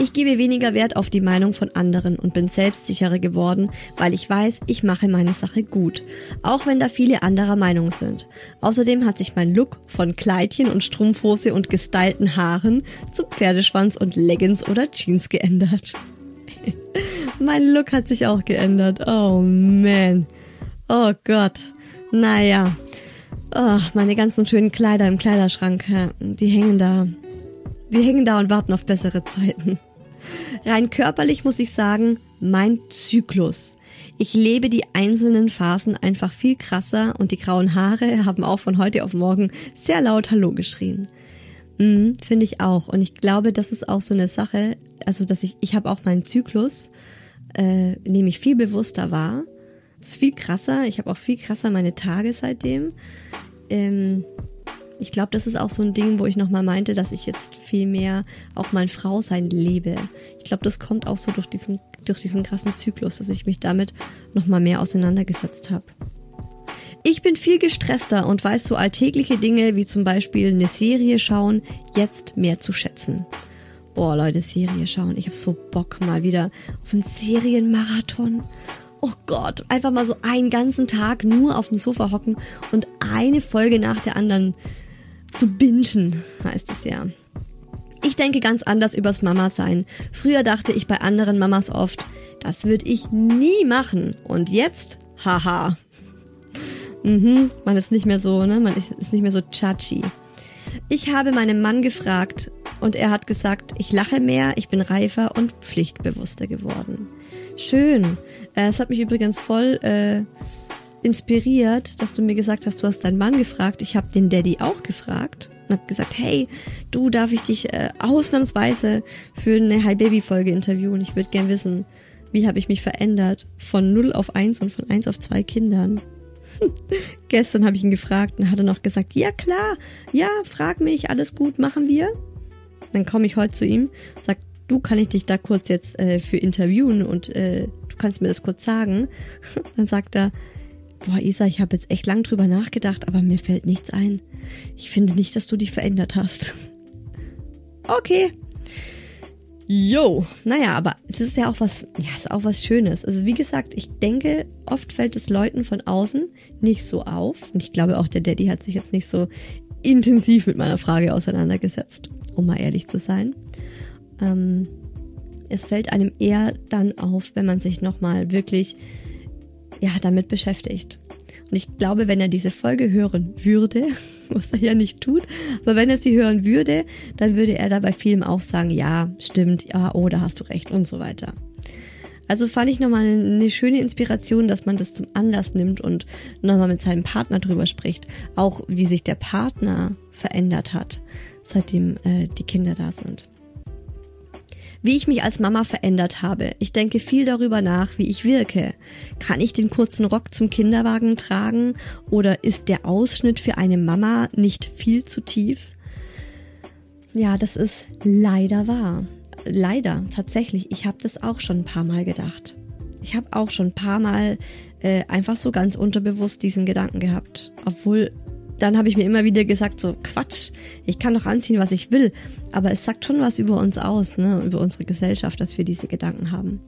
Speaker 1: Ich gebe weniger Wert auf die Meinung von anderen und bin selbstsicherer geworden, weil ich weiß, ich mache meine Sache gut, auch wenn da viele anderer Meinung sind. Außerdem hat sich mein Look von Kleidchen und Strumpfhose und gestylten Haaren zu Pferdeschwanz und Leggings oder Jeans geändert. mein Look hat sich auch geändert. Oh man. Oh Gott. Naja. Oh, meine ganzen schönen Kleider im Kleiderschrank, die hängen da. Die hängen da und warten auf bessere Zeiten. Rein körperlich muss ich sagen, mein Zyklus. Ich lebe die einzelnen Phasen einfach viel krasser und die grauen Haare haben auch von heute auf morgen sehr laut Hallo geschrien. Mhm, Finde ich auch. Und ich glaube, das ist auch so eine Sache, also dass ich, ich habe auch meinen Zyklus, äh, nehme ich viel bewusster wahr. Das ist viel krasser. Ich habe auch viel krasser meine Tage seitdem. Ähm, ich glaube, das ist auch so ein Ding, wo ich nochmal meinte, dass ich jetzt viel mehr auch mein Frausein lebe. Ich glaube, das kommt auch so durch diesen, durch diesen krassen Zyklus, dass ich mich damit nochmal mehr auseinandergesetzt habe. Ich bin viel gestresster und weiß so alltägliche Dinge wie zum Beispiel eine Serie schauen jetzt mehr zu schätzen. Boah, Leute, Serie schauen. Ich habe so Bock mal wieder auf einen Serienmarathon oh Gott, einfach mal so einen ganzen Tag nur auf dem Sofa hocken und eine Folge nach der anderen zu bingen, heißt es ja. Ich denke ganz anders übers Mama sein. Früher dachte ich bei anderen Mamas oft, das würde ich nie machen. Und jetzt, haha. Mhm, man ist nicht mehr so, ne, man ist, nicht mehr so chachi. Ich habe meinen Mann gefragt und er hat gesagt, ich lache mehr, ich bin reifer und pflichtbewusster geworden. Schön. Äh, es hat mich übrigens voll äh, inspiriert, dass du mir gesagt hast, du hast deinen Mann gefragt. Ich habe den Daddy auch gefragt und habe gesagt, hey, du darf ich dich äh, ausnahmsweise für eine Hi Baby Folge interviewen. Ich würde gern wissen, wie habe ich mich verändert von 0 auf 1 und von 1 auf 2 Kindern. Gestern habe ich ihn gefragt und hat er noch gesagt, ja klar, ja, frag mich, alles gut, machen wir. Dann komme ich heute zu ihm, sag, du kann ich dich da kurz jetzt äh, für interviewen und äh, du kannst mir das kurz sagen. Dann sagt er, Boah, Isa, ich habe jetzt echt lang drüber nachgedacht, aber mir fällt nichts ein. Ich finde nicht, dass du dich verändert hast. Okay. Jo, naja, aber es ist ja auch was, ja, ist auch was Schönes. Also wie gesagt, ich denke, oft fällt es Leuten von außen nicht so auf. Und ich glaube auch, der Daddy hat sich jetzt nicht so intensiv mit meiner Frage auseinandergesetzt, um mal ehrlich zu sein. Ähm, es fällt einem eher dann auf, wenn man sich nochmal wirklich ja, damit beschäftigt. Und ich glaube, wenn er diese Folge hören würde, was er ja nicht tut, aber wenn er sie hören würde, dann würde er da bei vielem auch sagen, ja, stimmt, ja, oh, da hast du recht und so weiter. Also fand ich nochmal eine schöne Inspiration, dass man das zum Anlass nimmt und nochmal mit seinem Partner drüber spricht. Auch wie sich der Partner verändert hat, seitdem äh, die Kinder da sind wie ich mich als Mama verändert habe. Ich denke viel darüber nach, wie ich wirke. Kann ich den kurzen Rock zum Kinderwagen tragen oder ist der Ausschnitt für eine Mama nicht viel zu tief? Ja, das ist leider wahr. Leider, tatsächlich. Ich habe das auch schon ein paar Mal gedacht. Ich habe auch schon ein paar Mal äh, einfach so ganz unterbewusst diesen Gedanken gehabt. Obwohl dann habe ich mir immer wieder gesagt, so Quatsch, ich kann doch anziehen, was ich will. Aber es sagt schon was über uns aus, ne, über unsere Gesellschaft, dass wir diese Gedanken haben.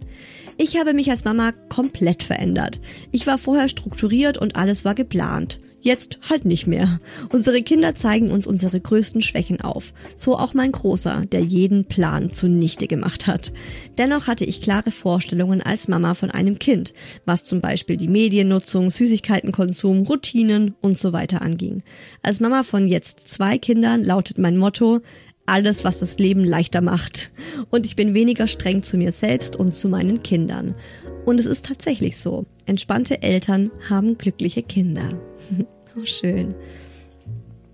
Speaker 1: Ich habe mich als Mama komplett verändert. Ich war vorher strukturiert und alles war geplant. Jetzt halt nicht mehr. Unsere Kinder zeigen uns unsere größten Schwächen auf. So auch mein Großer, der jeden Plan zunichte gemacht hat. Dennoch hatte ich klare Vorstellungen als Mama von einem Kind, was zum Beispiel die Mediennutzung, Süßigkeitenkonsum, Routinen und so weiter anging. Als Mama von jetzt zwei Kindern lautet mein Motto, alles, was das Leben leichter macht. Und ich bin weniger streng zu mir selbst und zu meinen Kindern. Und es ist tatsächlich so. Entspannte Eltern haben glückliche Kinder. Oh, schön.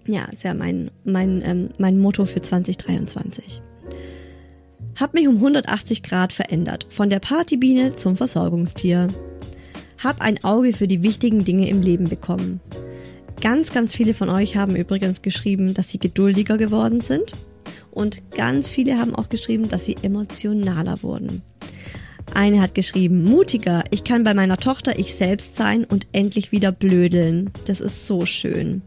Speaker 1: Ja, ist ja mein, mein, ähm, mein Motto für 2023. Hab mich um 180 Grad verändert. Von der Partybiene zum Versorgungstier. Hab ein Auge für die wichtigen Dinge im Leben bekommen. Ganz, ganz viele von euch haben übrigens geschrieben, dass sie geduldiger geworden sind. Und ganz viele haben auch geschrieben, dass sie emotionaler wurden. Eine hat geschrieben, mutiger, ich kann bei meiner Tochter ich selbst sein und endlich wieder blödeln. Das ist so schön.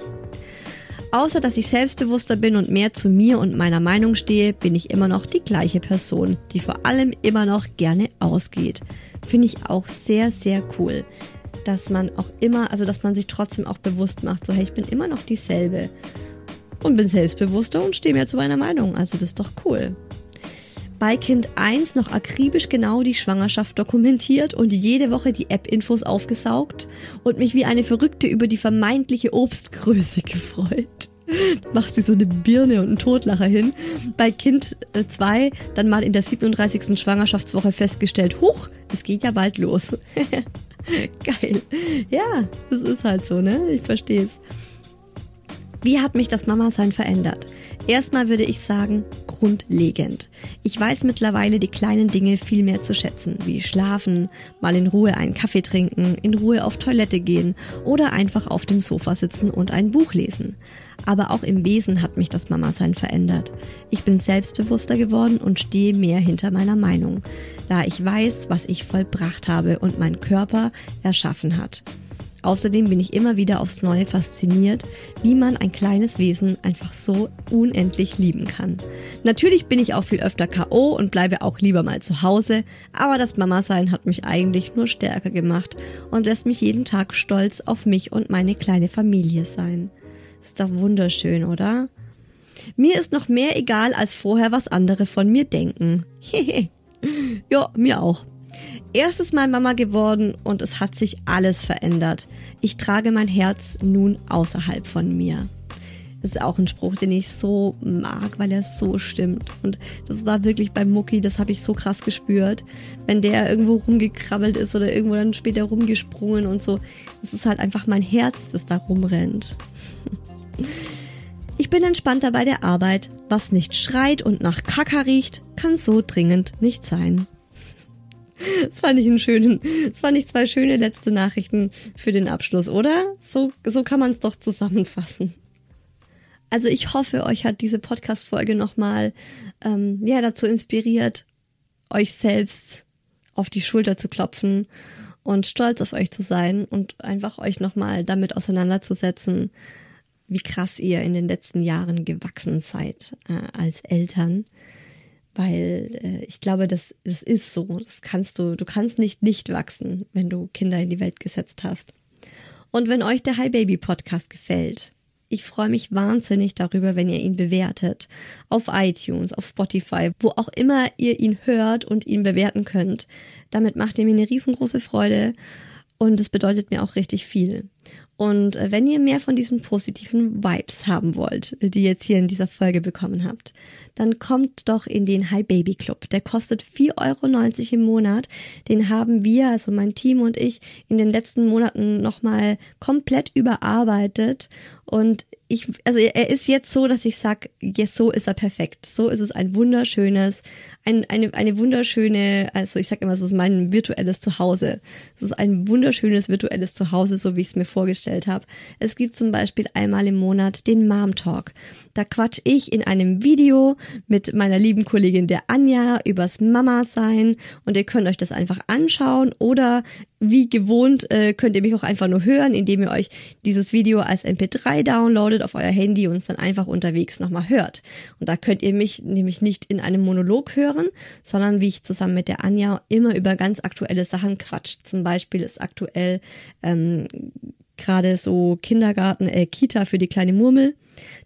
Speaker 1: Außer dass ich selbstbewusster bin und mehr zu mir und meiner Meinung stehe, bin ich immer noch die gleiche Person, die vor allem immer noch gerne ausgeht. Finde ich auch sehr, sehr cool. Dass man auch immer, also dass man sich trotzdem auch bewusst macht, so hey, ich bin immer noch dieselbe. Und bin selbstbewusster und stehe mehr zu meiner Meinung. Also das ist doch cool bei Kind 1 noch akribisch genau die Schwangerschaft dokumentiert und jede Woche die App-Infos aufgesaugt und mich wie eine Verrückte über die vermeintliche Obstgröße gefreut. Macht sie so eine Birne und einen Totlacher hin. Bei Kind 2 äh, dann mal in der 37. Schwangerschaftswoche festgestellt, huch, es geht ja bald los. Geil. Ja, das ist halt so, ne? Ich verstehe es. Wie hat mich das Mama-Sein verändert? Erstmal würde ich sagen, grundlegend. Ich weiß mittlerweile die kleinen Dinge viel mehr zu schätzen, wie schlafen, mal in Ruhe einen Kaffee trinken, in Ruhe auf Toilette gehen oder einfach auf dem Sofa sitzen und ein Buch lesen. Aber auch im Wesen hat mich das Mama-Sein verändert. Ich bin selbstbewusster geworden und stehe mehr hinter meiner Meinung, da ich weiß, was ich vollbracht habe und mein Körper erschaffen hat. Außerdem bin ich immer wieder aufs Neue fasziniert, wie man ein kleines Wesen einfach so unendlich lieben kann. Natürlich bin ich auch viel öfter KO und bleibe auch lieber mal zu Hause, aber das Mama-Sein hat mich eigentlich nur stärker gemacht und lässt mich jeden Tag stolz auf mich und meine kleine Familie sein. Ist doch wunderschön, oder? Mir ist noch mehr egal als vorher, was andere von mir denken. ja, mir auch. Erstes Mal Mama geworden und es hat sich alles verändert. Ich trage mein Herz nun außerhalb von mir. Das ist auch ein Spruch, den ich so mag, weil er so stimmt. Und das war wirklich bei Mucki, das habe ich so krass gespürt. Wenn der irgendwo rumgekrabbelt ist oder irgendwo dann später rumgesprungen und so. Das ist halt einfach mein Herz, das da rumrennt. Ich bin entspannter bei der Arbeit. Was nicht schreit und nach Kaka riecht, kann so dringend nicht sein. Das fand ich einen schönen, das fand ich zwei schöne letzte Nachrichten für den Abschluss, oder? So, so kann man es doch zusammenfassen. Also ich hoffe, euch hat diese Podcast-Folge nochmal ähm, ja, dazu inspiriert, euch selbst auf die Schulter zu klopfen und stolz auf euch zu sein und einfach euch nochmal damit auseinanderzusetzen, wie krass ihr in den letzten Jahren gewachsen seid äh, als Eltern. Weil äh, ich glaube, das, das ist so. Das kannst du, du kannst nicht nicht wachsen, wenn du Kinder in die Welt gesetzt hast. Und wenn euch der Hi Baby Podcast gefällt, ich freue mich wahnsinnig darüber, wenn ihr ihn bewertet. Auf iTunes, auf Spotify, wo auch immer ihr ihn hört und ihn bewerten könnt. Damit macht ihr mir eine riesengroße Freude und es bedeutet mir auch richtig viel. Und äh, wenn ihr mehr von diesen positiven Vibes haben wollt, die ihr jetzt hier in dieser Folge bekommen habt, dann kommt doch in den Hi Baby Club. Der kostet 4,90 Euro im Monat. Den haben wir, also mein Team und ich, in den letzten Monaten nochmal komplett überarbeitet und ich, also er ist jetzt so, dass ich sag, jetzt so ist er perfekt. So ist es ein wunderschönes, ein, eine, eine wunderschöne, also ich sag immer, es ist mein virtuelles Zuhause. Es ist ein wunderschönes virtuelles Zuhause, so wie ich es mir vorgestellt habe. Es gibt zum Beispiel einmal im Monat den Mom Talk. Da quatsch ich in einem Video mit meiner lieben Kollegin der Anja übers Mama sein und ihr könnt euch das einfach anschauen oder wie gewohnt äh, könnt ihr mich auch einfach nur hören, indem ihr euch dieses Video als MP3 downloadet auf euer Handy und es dann einfach unterwegs nochmal hört. Und da könnt ihr mich nämlich nicht in einem Monolog hören, sondern wie ich zusammen mit der Anja immer über ganz aktuelle Sachen quatscht. Zum Beispiel ist aktuell ähm, gerade so Kindergarten, äh, Kita für die kleine Murmel.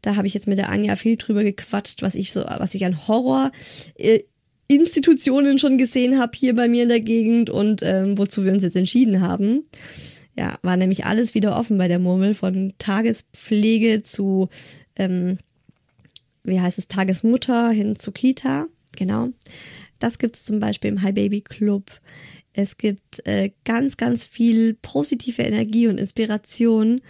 Speaker 1: Da habe ich jetzt mit der Anja viel drüber gequatscht, was ich so, was ich an Horror äh, Institutionen schon gesehen habe hier bei mir in der Gegend und ähm, wozu wir uns jetzt entschieden haben. Ja, war nämlich alles wieder offen bei der Murmel, von Tagespflege zu, ähm, wie heißt es, Tagesmutter hin zu Kita. Genau. Das gibt's zum Beispiel im Hi Baby Club. Es gibt äh, ganz, ganz viel positive Energie und Inspiration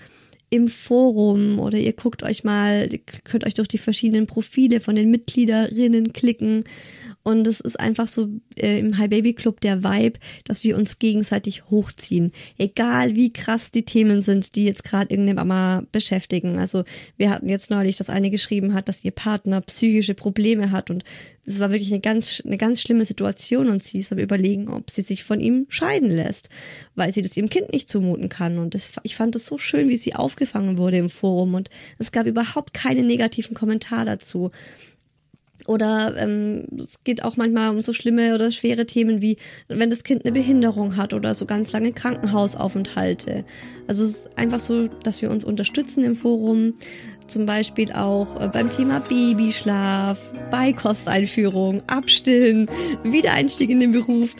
Speaker 1: im Forum oder ihr guckt euch mal, könnt euch durch die verschiedenen Profile von den Mitgliederinnen klicken und es ist einfach so äh, im High Baby Club der Vibe, dass wir uns gegenseitig hochziehen. Egal wie krass die Themen sind, die jetzt gerade irgendeine Mama beschäftigen. Also wir hatten jetzt neulich, dass eine geschrieben hat, dass ihr Partner psychische Probleme hat und es war wirklich eine ganz, eine ganz schlimme Situation und sie ist am überlegen, ob sie sich von ihm scheiden lässt, weil sie das ihrem Kind nicht zumuten kann. Und das, ich fand es so schön, wie sie aufgefangen wurde im Forum und es gab überhaupt keinen negativen Kommentar dazu. Oder ähm, es geht auch manchmal um so schlimme oder schwere Themen wie, wenn das Kind eine Behinderung hat oder so ganz lange Krankenhausaufenthalte. Also es ist einfach so, dass wir uns unterstützen im Forum, zum Beispiel auch äh, beim Thema Babyschlaf, Beikosteinführung, Abstillen, Wiedereinstieg in den Beruf.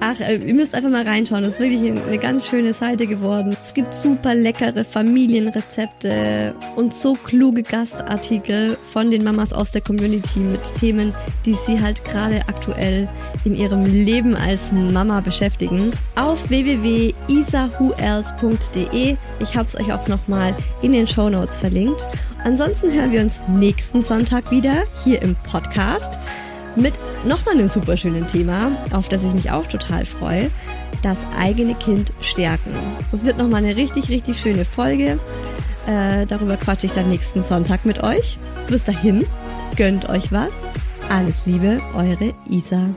Speaker 1: Ach, äh, ihr müsst einfach mal reinschauen. Das ist wirklich eine ganz schöne Seite geworden. Es gibt super leckere Familienrezepte und so kluge Gastartikel von den Mamas aus der Community mit Themen, die sie halt gerade aktuell in ihrem Leben als Mama beschäftigen. Auf www.isahuelse.de. Ich habe es euch auch nochmal in den Show Notes verlinkt. Ansonsten hören wir uns nächsten Sonntag wieder hier im Podcast mit nochmal einem super schönen Thema, auf das ich mich auch total freue. Das eigene Kind stärken. Es wird nochmal eine richtig, richtig schöne Folge. Äh, darüber quatsche ich dann nächsten Sonntag mit euch. Bis dahin, gönnt euch was. Alles Liebe, eure Isa.